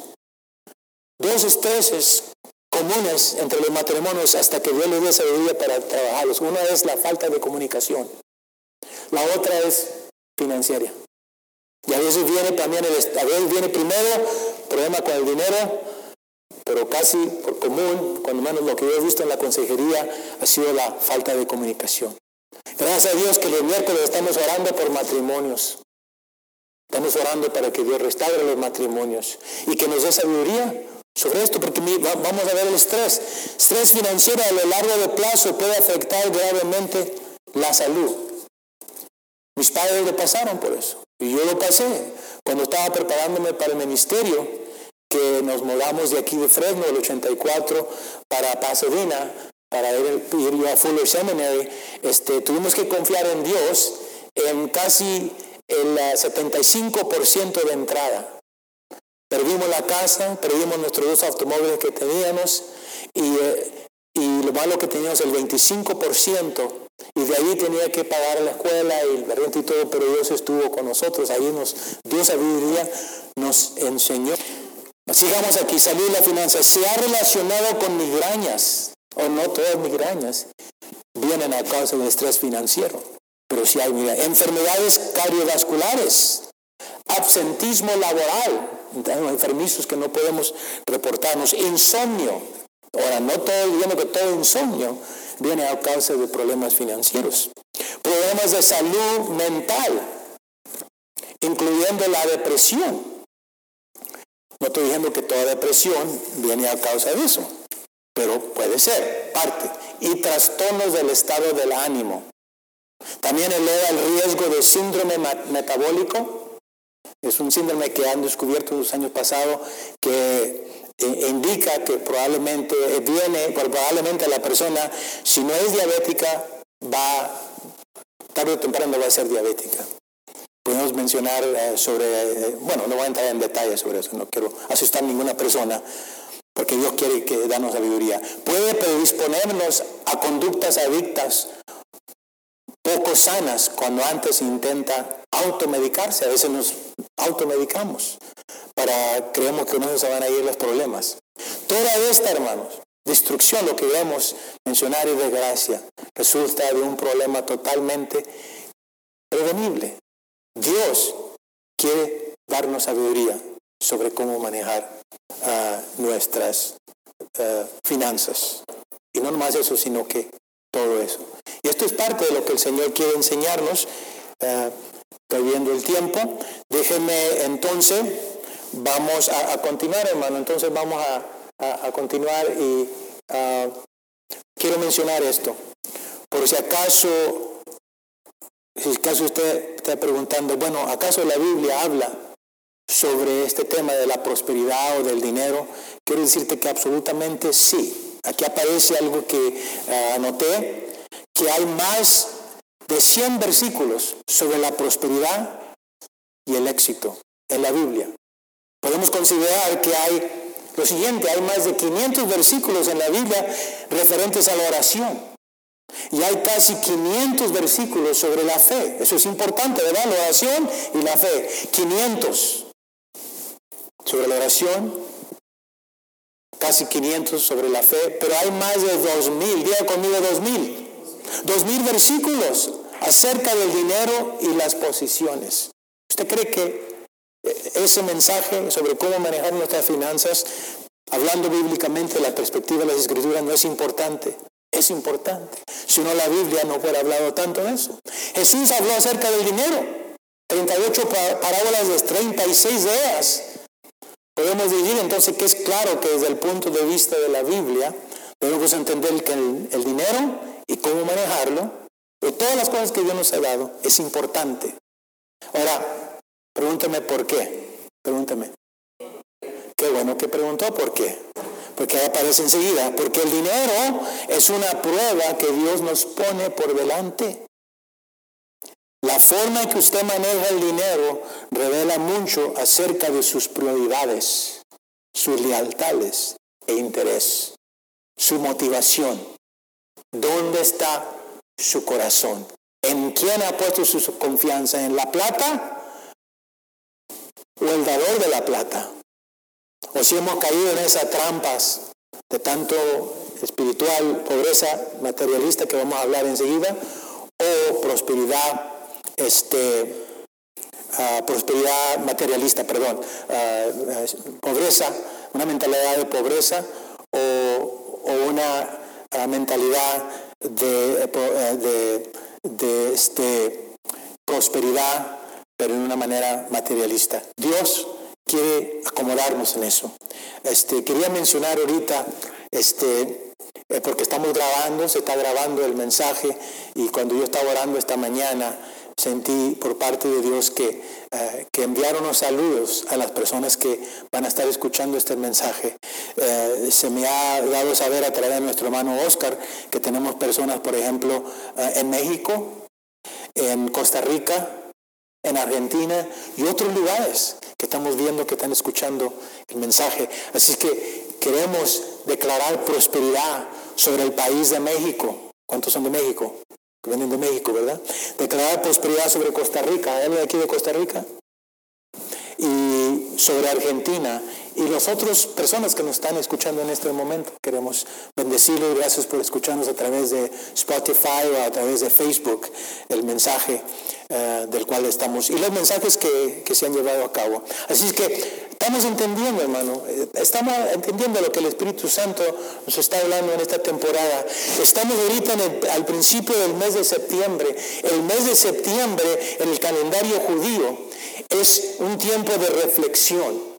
Dos estreses comunes entre los matrimonios hasta que Dios les dé sabiduría para trabajarlos. Una es la falta de comunicación. La otra es financiera. Y a veces viene también, el, a veces viene primero problema con el dinero, pero casi por común, cuando menos lo que yo he visto en la consejería, ha sido la falta de comunicación. Gracias a Dios que los miércoles estamos orando por matrimonios. Estamos orando para que Dios restaure los matrimonios y que nos dé sabiduría sobre esto, porque vamos a ver el estrés. Estrés financiero a lo largo de plazo puede afectar gravemente la salud. Mis padres lo pasaron por eso y yo lo pasé cuando estaba preparándome para el ministerio, que nos mudamos de aquí de Fresno, el 84, para Pasadena para ir, ir a Fuller Seminary, este, tuvimos que confiar en Dios en casi el 75% de entrada. Perdimos la casa, perdimos nuestros dos automóviles que teníamos y, eh, y lo malo que teníamos el 25% y de ahí tenía que pagar la escuela y el renta y todo, pero Dios estuvo con nosotros, ahí nos dio sabiduría, nos enseñó. Sigamos aquí, salud y la finanza. Se ha relacionado con migrañas o no todas migrañas vienen a causa del estrés financiero, pero si hay enfermedades cardiovasculares, absentismo laboral, enfermizos que no podemos reportarnos, insomnio. Ahora, no todo, diciendo que todo insomnio viene a causa de problemas financieros. Problemas de salud mental, incluyendo la depresión. No estoy diciendo que toda depresión viene a causa de eso pero puede ser parte. Y trastornos del estado del ánimo. También eleva el riesgo de síndrome metabólico. Es un síndrome que han descubierto los años pasados que eh, indica que probablemente viene, probablemente la persona, si no es diabética, va, tarde o temprano va a ser diabética. Podemos mencionar eh, sobre, eh, bueno, no voy a entrar en detalles sobre eso, no quiero asustar a ninguna persona, porque Dios quiere que darnos sabiduría. Puede predisponernos a conductas adictas poco sanas cuando antes intenta automedicarse. A veces nos automedicamos para creemos que no se van a ir los problemas. Toda esta, hermanos, destrucción, lo que vemos mencionar y desgracia, resulta de un problema totalmente prevenible. Dios quiere darnos sabiduría sobre cómo manejar nuestras eh, finanzas. Y no nomás eso, sino que todo eso. Y esto es parte de lo que el Señor quiere enseñarnos, viendo el tiempo. Déjenme entonces, vamos a, continuar, hermano. Entonces vamos a, continuar y ah, quiero mencionar esto. Por si acaso, si acaso usted está preguntando, bueno, ¿acaso la Biblia habla sobre este tema de la prosperidad o del dinero, quiero decirte que absolutamente sí. Aquí aparece algo que eh, anoté, que hay más de 100 versículos sobre la prosperidad y el éxito en la Biblia. Podemos considerar que hay lo siguiente, hay más de 500 versículos en la Biblia referentes a la oración. Y hay casi 500 versículos sobre la fe. Eso es importante, ¿verdad? La oración y la fe. 500 sobre la oración, casi 500 sobre la fe, pero hay más de 2000, diga conmigo 2000. 2000 versículos acerca del dinero y las posiciones. ¿Usted cree que ese mensaje sobre cómo manejar nuestras finanzas, hablando bíblicamente de la perspectiva de las escrituras, no es importante. Es importante. Si no, la Biblia no hubiera hablado tanto de eso. Jesús habló acerca del dinero. 38 parábolas de 36 de. Podemos decir entonces que es claro que desde el punto de vista de la Biblia debemos entender que el dinero y cómo manejarlo, de todas las cosas que Dios nos ha dado, es importante. Ahora, Pregúntame por qué. Pregúntame. Qué bueno que preguntó por qué. Porque aparece enseguida. Porque el dinero es una prueba que Dios nos pone por delante. La forma en que usted maneja el dinero revela mucho acerca de sus prioridades, sus lealtades e interés, su motivación. ¿Dónde está su corazón? ¿En quién ha puesto su confianza? ¿En la plata o el dador de la plata. O si hemos caído en esas trampas de tanto espiritual, pobreza materialista que vamos a hablar enseguida, o prosperidad, este, ah, prosperidad materialista, perdón, ah, pobreza, una mentalidad de pobreza o, una mentalidad de, de, de este, prosperidad pero en una manera materialista. Dios quiere acomodarnos en eso. Este, quería mencionar ahorita, este, eh, porque estamos grabando, se está grabando el mensaje, y cuando yo estaba orando esta mañana, sentí por parte de Dios que, eh, que enviaron los saludos a las personas que van a estar escuchando este mensaje. Eh, se me ha dado saber a través de nuestro hermano Oscar que tenemos personas, por ejemplo, en México, en Costa Rica, en Argentina y otros lugares que estamos viendo que están escuchando el mensaje. Así que queremos declarar prosperidad sobre el país de México. ¿Cuántos son de México? Vienen de México, ¿verdad? Declarar prosperidad sobre Costa Rica. ¿Hay alguien aquí de Costa Rica? Y sobre Argentina y las otras personas que nos están escuchando en este momento. Queremos bendecirlos. Gracias por escucharnos a través de Spotify o a través de Facebook el mensaje eh, del cual estamos y los mensajes que, que, se han llevado a cabo. Así es que estamos entendiendo, hermano. Eh, estamos entendiendo lo que el Espíritu Santo nos está hablando en esta temporada. Estamos ahorita en al principio del mes de septiembre. El mes de septiembre en el calendario judío es un tiempo de reflexión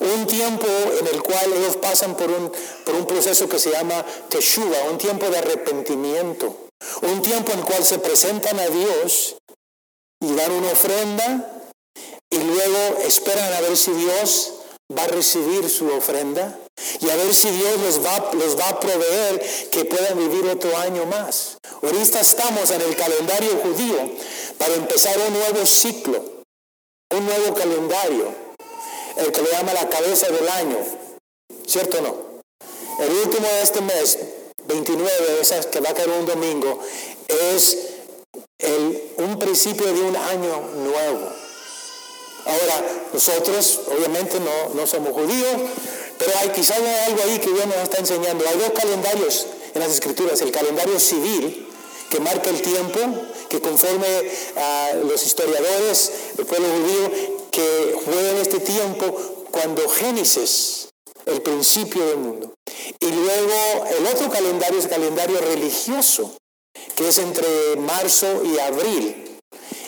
un tiempo en el cual ellos pasan por un, por un proceso que se llama teshuva, un tiempo de arrepentimiento. Un tiempo en el cual se presentan a Dios y dan una ofrenda y luego esperan a ver si Dios va a recibir su ofrenda y a ver si Dios les va, les va a proveer que puedan vivir otro año más. Ahorita estamos en el calendario judío para empezar un nuevo ciclo, un nuevo calendario el que le llama la cabeza del año. ¿Cierto o no? El último de este mes, 29, esas que va a caer un domingo, es un principio de un año nuevo. Ahora, nosotros obviamente no, no somos judíos, pero hay quizás algo ahí que Dios nos está enseñando. Hay dos calendarios en las escrituras, el calendario civil, que marca el tiempo, que conforme a los historiadores, el pueblo judío, que fue en este tiempo cuando Génesis, el principio del mundo. Y luego el otro calendario es el calendario religioso, que es entre marzo y abril,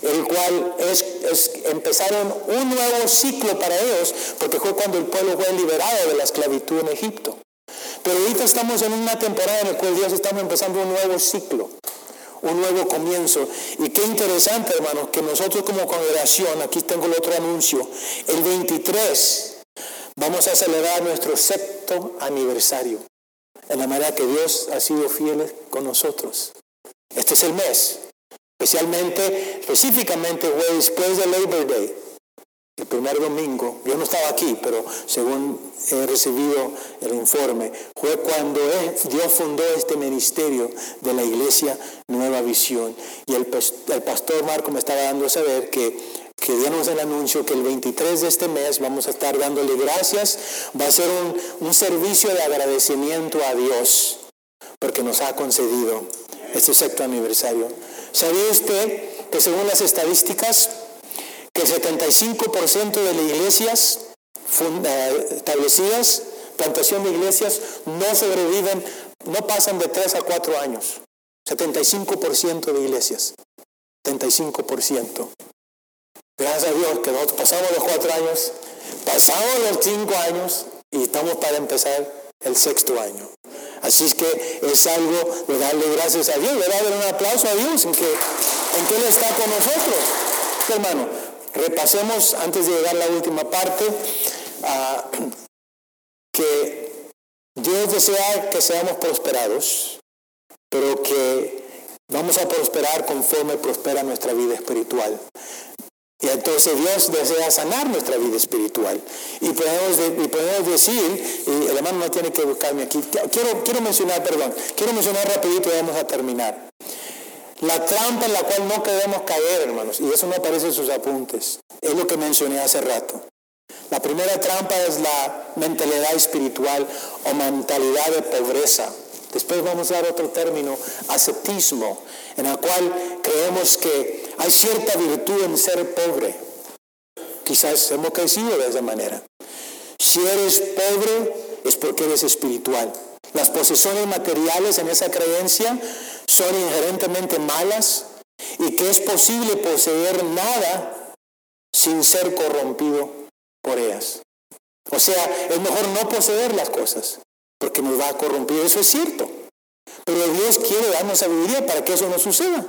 el cual es, empezaron un nuevo ciclo para ellos, porque fue cuando el pueblo fue liberado de la esclavitud en Egipto. Pero ahorita estamos en una temporada en la cual Dios estamos empezando un nuevo ciclo un nuevo comienzo. Y qué interesante, hermanos, que nosotros como congregación, aquí tengo el otro anuncio, el 23 vamos a celebrar nuestro sexto aniversario, en la manera que Dios ha sido fiel con nosotros. Este es el mes, especialmente, específicamente después de Labor Day. El primer domingo, yo no estaba aquí, pero según he recibido el informe, fue cuando Dios fundó este ministerio de la iglesia Nueva Visión. Y el, pastor Marco me estaba dando a saber que, que dimos el anuncio que el 23 de este mes vamos a estar dándole gracias. Va a ser un, un servicio de agradecimiento a Dios porque nos ha concedido este sexto aniversario. ¿Sabía usted que según las estadísticas, que el 75% de las iglesias eh, establecidas, plantación de iglesias, no sobreviven, no pasan de 3 a 4 años. 75% de iglesias. 75%. Gracias a Dios que nosotros pasamos los 4 años, pasamos los 5 años y estamos para empezar el sexto año. Así es que es algo de darle gracias a Dios, de darle un aplauso a Dios en que, en que Él está con nosotros. Hermano, repasemos antes de llegar a la última parte que Dios desea que seamos prosperados, pero que vamos a prosperar conforme prospera nuestra vida espiritual. Y entonces Dios desea sanar nuestra vida espiritual. Y podemos, podemos decir, y el hermano no tiene que buscarme aquí, quiero, quiero mencionar, perdón, quiero mencionar rapidito y vamos a terminar. La trampa en la cual no queremos caer, hermanos, y eso no aparece en sus apuntes, es lo que mencioné hace rato. La primera trampa es la mentalidad espiritual o mentalidad de pobreza. Después vamos a dar otro término, ascetismo, en el cual creemos que hay cierta virtud en ser pobre. Quizás hemos crecido de esa manera. Si eres pobre es porque eres espiritual. Las posesiones materiales en esa creencia son inherentemente malas y que es posible poseer nada sin ser corrompido por ellas. O sea, es mejor no poseer las cosas porque nos va a corromper. Eso es cierto. Pero Dios quiere darnos sabiduría para que eso no suceda.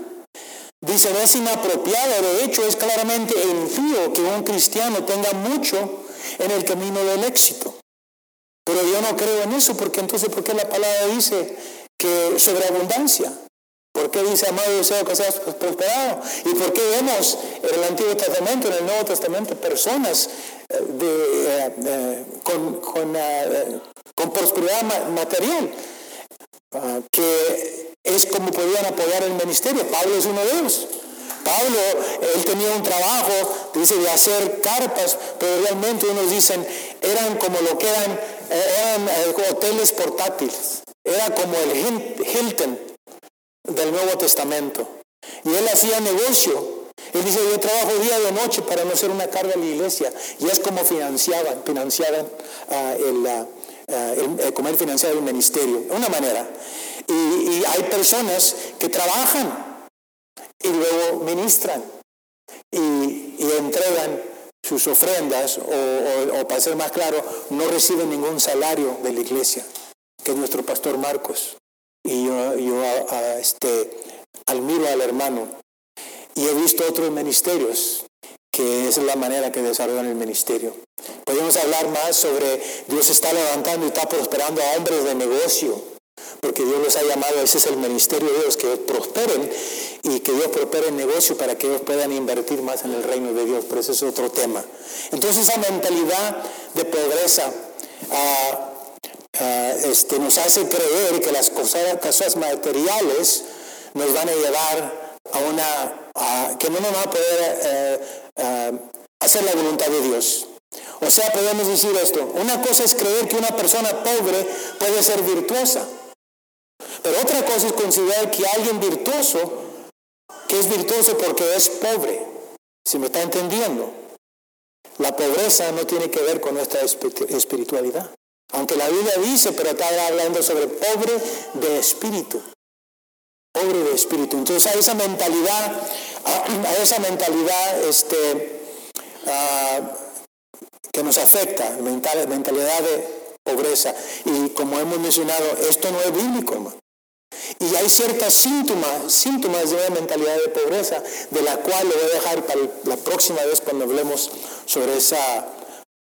Dice, no es inapropiado, de hecho es claramente impío que un cristiano tenga mucho en el camino del éxito. Pero yo no creo en eso, porque entonces, ¿por qué la palabra dice que sobreabundancia? ¿Por qué dice, amado deseo que seas prosperado? ¿Y por qué vemos en el Antiguo Testamento, en el Nuevo Testamento, personas eh, eh, eh, con, prosperidad material ah, que es como podían apoyar el ministerio? Pablo es uno de ellos. Pablo, él tenía un trabajo, dice, de hacer carpas, pero realmente unos dicen, eran como lo que eran, eran hoteles portátiles. Era como el Hilton del Nuevo Testamento. Y él hacía negocio. Él dice, yo trabajo día y noche para no ser una carga a la iglesia. Y es como financiaban, financiaban ah, el, uh, el, financiaba el ministerio, una manera. Y, hay personas que trabajan y luego ministran y, entregan sus ofrendas o, para ser más claro, no reciben ningún salario de la iglesia, que es nuestro pastor Marcos. Y yo, yo este, admiro al hermano. Y he visto otros ministerios que es la manera que desarrollan el ministerio. Podemos hablar más sobre Dios está levantando y está prosperando a hombres de negocio, porque Dios los ha llamado, ese es el ministerio de Dios, que prosperen y que Dios prospere el negocio para que ellos puedan invertir más en el reino de Dios, pero ese es otro tema. Entonces esa mentalidad de pobreza, uh, Ah, este, nos hace creer que las cosas, materiales nos van a llevar a una, que no nos va a poder eh, hacer la voluntad de Dios. O sea, podemos decir esto, una cosa es creer que una persona pobre puede ser virtuosa, pero otra cosa es considerar que alguien virtuoso, que es virtuoso porque es pobre, si me está entendiendo. La pobreza no tiene que ver con nuestra espiritualidad. Aunque la Biblia dice, pero está hablando sobre pobre de espíritu. Pobre de espíritu. Entonces a esa mentalidad, a esa mentalidad este, que nos afecta, mentalidad de pobreza. Y como hemos mencionado, esto no es bíblico, hermano. Y hay ciertas síntomas, síntomas de una mentalidad de pobreza, de la cual le voy a dejar para la próxima vez cuando hablemos sobre esa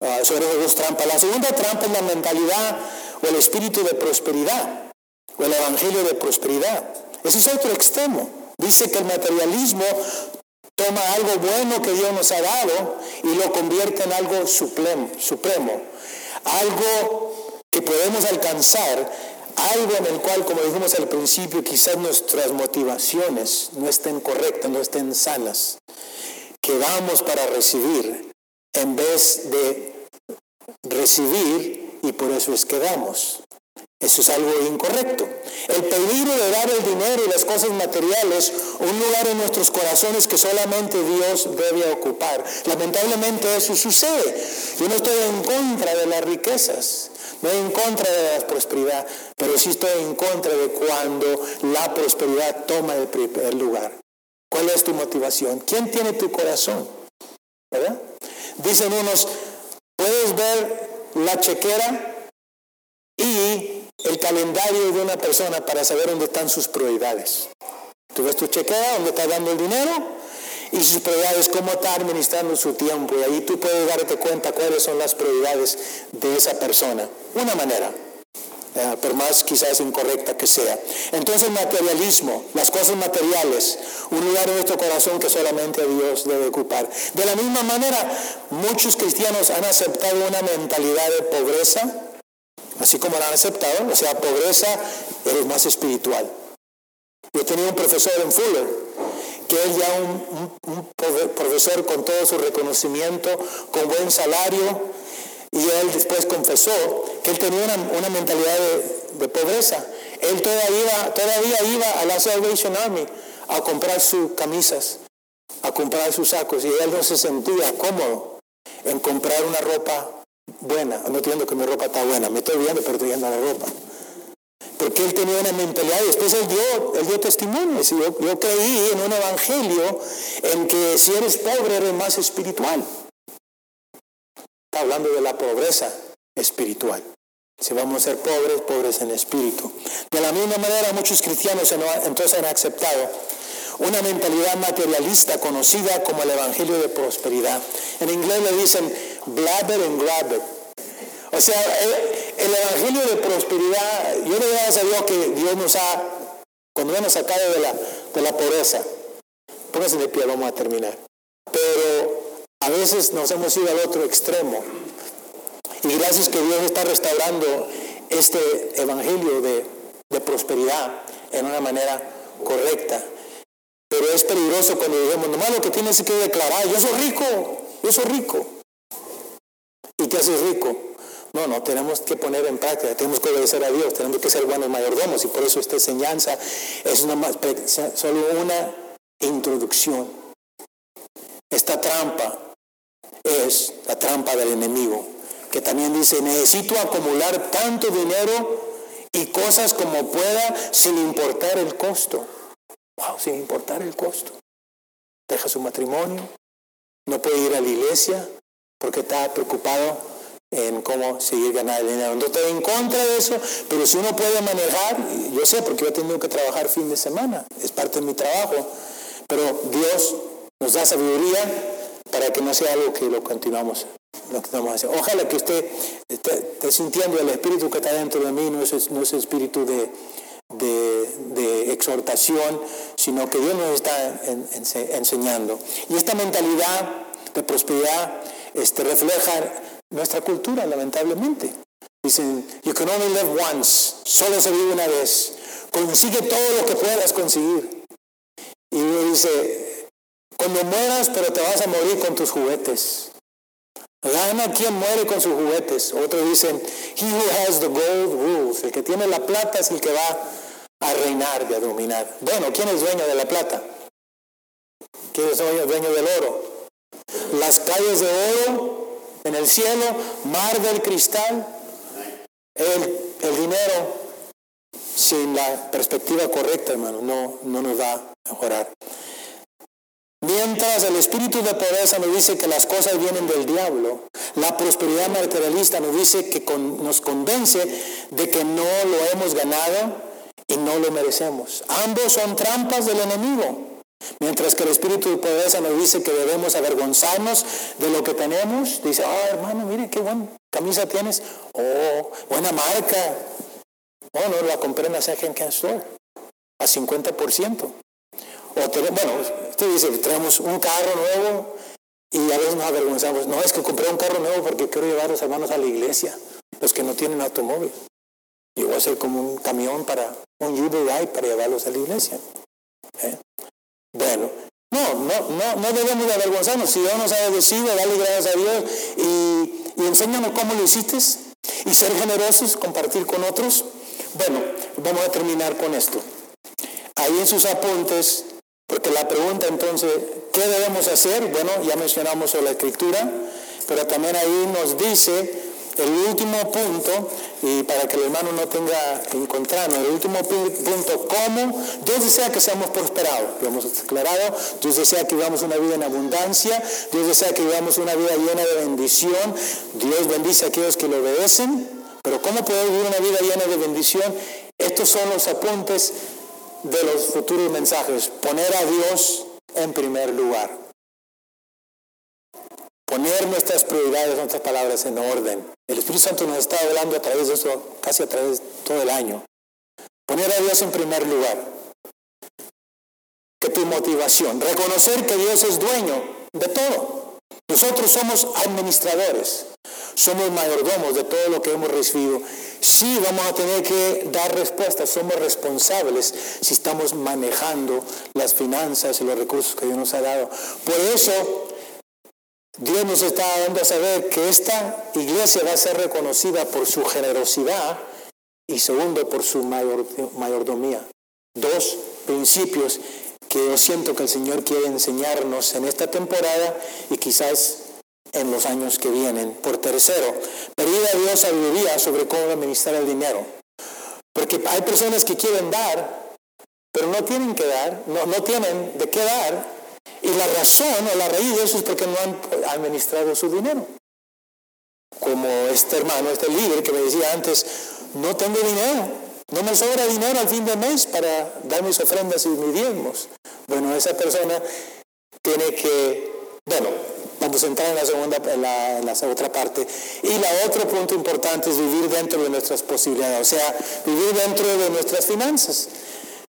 Ah, sobre esas dos trampas. La segunda trampa es la mentalidad o el espíritu de prosperidad o el evangelio de prosperidad. Ese es otro extremo. Dice que el materialismo toma algo bueno que Dios nos ha dado y lo convierte en algo supremo, supremo algo que podemos alcanzar, algo en el cual, como dijimos al principio, quizás nuestras motivaciones no estén correctas, no estén sanas, que vamos para recibir en vez de recibir y por eso es que damos. Eso es algo incorrecto. El peligro de dar el dinero y las cosas materiales un lugar en nuestros corazones que solamente Dios debe ocupar. Lamentablemente eso sucede. Yo no estoy en contra de las riquezas, no en contra de la prosperidad, pero sí estoy en contra de cuando la prosperidad toma el primer lugar. ¿Cuál es tu motivación? ¿Quién tiene tu corazón? Dicen unos, puedes ver la chequera y el calendario de una persona para saber dónde están sus prioridades. Tú ves tu chequera, dónde está dando el dinero y sus prioridades, cómo está administrando su tiempo. Y ahí tú puedes darte cuenta cuáles son las prioridades de esa persona. Una manera, eh, por más quizás incorrecta que sea. Entonces, materialismo, las cosas materiales, un lugar en nuestro corazón que solamente Dios debe ocupar. De la misma manera, muchos cristianos han aceptado una mentalidad de pobreza así como la han aceptado, o sea, pobreza es más espiritual. Yo tenía un profesor en Fuller, que es ya un, profesor con todo su reconocimiento, con buen salario, y él después confesó que él tenía una, mentalidad de, pobreza. Él todavía todavía iba a la Salvation Army a comprar sus camisas, a comprar sus sacos, y él no se sentía cómodo en comprar una ropa buena, no entiendo que mi ropa está buena, me estoy viendo, pero estoy la ropa. Porque él tenía una mentalidad y después él dio, él dio testimonio. Yo, yo creí en un evangelio en que si eres pobre eres más espiritual. Está hablando de la pobreza espiritual. Si vamos a ser pobres, pobres en espíritu. De la misma manera, muchos cristianos entonces han aceptado una mentalidad materialista conocida como el Evangelio de Prosperidad. En inglés le dicen blabber and grabber. O sea, el, Evangelio de Prosperidad, yo le doy a que Dios nos ha, cuando nos sacado de la, de la pobreza, póngase de pie, vamos a terminar. Pero a veces nos hemos ido al otro extremo. Y gracias que Dios está restaurando este Evangelio de, de prosperidad en una manera correcta. Pero es peligroso cuando digamos, nomás lo que tienes que declarar, yo soy rico, yo soy rico. Y te haces rico. No, no, tenemos que poner en práctica, tenemos que obedecer a Dios, tenemos que ser buenos mayordomos y por eso esta enseñanza es solo una introducción. Esta trampa es la trampa del enemigo, que también dice, necesito acumular tanto dinero y cosas como pueda sin importar el costo. Wow, sin importar el costo. Deja su matrimonio, no puede ir a la iglesia porque está preocupado en cómo seguir ganando dinero. No estoy en contra de eso, pero si uno puede manejar, yo sé porque yo he tenido que trabajar fin de semana, es parte de mi trabajo, pero Dios nos da sabiduría para que no sea algo que lo continuamos, lo a hacer. Ojalá que usted esté, sintiendo el espíritu que está dentro de mí, no es, no es espíritu de, exhortación, sino que Dios nos está enseñando. Y esta mentalidad de prosperidad este, refleja nuestra cultura, lamentablemente. Dicen, you can only live once, solo se vive una vez. Consigue todo lo que puedas conseguir. Y dice, cuando mueras, pero te vas a morir con tus juguetes. Gana quien muere con sus juguetes. Otros dicen, he who has the gold rules. El que tiene la plata es el que va a reinar y a dominar. Bueno, ¿quién es dueño de la plata? ¿Quién es dueño del oro? Las calles de oro en el cielo, mar del cristal, el, dinero sin la perspectiva correcta, hermano, no, no nos va a mejorar. Mientras el espíritu de pobreza nos dice que las cosas vienen del diablo, la prosperidad materialista nos dice que nos convence de que no lo hemos ganado y no lo merecemos. Ambos son trampas del enemigo. Mientras que el espíritu de pobreza nos dice que debemos avergonzarnos de lo que tenemos, dice, ah, hermano, mire qué buena camisa tienes, oh, buena marca. Oh, no, la compré en la Second Store a 50%. O bueno, Usted dice, traemos un carro nuevo y a veces nos avergonzamos. No, es que compré un carro nuevo porque quiero llevar a los hermanos a la iglesia, los que no tienen automóvil. Y voy a hacer como un camión para, un UBI para llevarlos a la iglesia. ¿Eh? Bueno, no, no, no, no debemos de avergonzarnos. Si Dios nos ha bendecido, dale gracias a Dios y, enséñanos cómo lo hiciste y ser generosos, compartir con otros. Bueno, vamos a terminar con esto. Ahí en sus apuntes, porque la pregunta entonces, ¿qué debemos hacer? Bueno, ya mencionamos la escritura, pero también ahí nos dice el último punto, y para que el hermano no tenga que encontrarnos, el último punto, ¿cómo? Dios desea que seamos prosperados, lo hemos declarado, Dios desea que vivamos una vida en abundancia, Dios desea que vivamos una vida llena de bendición, Dios bendice a aquellos que le obedecen, pero ¿cómo poder vivir una vida llena de bendición? Estos son los apuntes de los futuros mensajes, poner a Dios en primer lugar. Poner nuestras prioridades, nuestras palabras en orden. El Espíritu Santo nos está hablando a través de eso, casi a través de todo el año. Poner a Dios en primer lugar. Que tu motivación, reconocer que Dios es dueño de todo. Nosotros somos administradores, somos mayordomos de todo lo que hemos recibido. Sí, vamos a tener que dar respuestas, somos responsables si estamos manejando las finanzas y los recursos que Dios nos ha dado. Por eso, Dios nos está dando a saber que esta iglesia va a ser reconocida por su generosidad y segundo por su mayordomía. Dos principios que yo siento que el Señor quiere enseñarnos en esta temporada y quizás en los años que vienen. Por tercero, pedir a Dios sabiduría sobre cómo administrar el dinero. Porque hay personas que quieren dar, pero no tienen que dar, no, no tienen de qué dar y la razón o la raíz de eso es porque no han administrado su dinero. Como este hermano, este líder que me decía antes, no tengo dinero, no me sobra dinero al fin de mes para dar mis ofrendas y mis diezmos. Bueno, esa persona tiene que, bueno, vamos a entrar en la segunda, en la, en la otra parte. Y la otro punto importante es vivir dentro de nuestras posibilidades, o sea, vivir dentro de nuestras finanzas.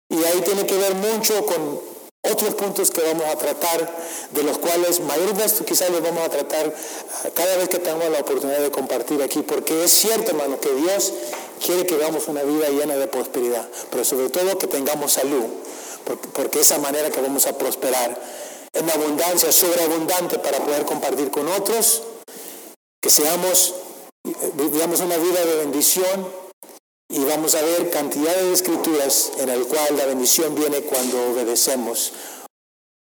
Y ahí tiene que ver mucho con otros puntos que vamos a tratar, de los cuales mayor de esto quizás los vamos a tratar ah, cada vez que tengamos la oportunidad de compartir aquí, porque es cierto, hermano, que Dios quiere que vivamos una vida llena de prosperidad, pero sobre todo que tengamos salud, porque esa manera que vamos a prosperar en abundancia, sobreabundante para poder compartir con otros, que seamos, eh, vivamos una vida de bendición, y vamos a ver cantidad de escrituras en el cual la bendición viene cuando obedecemos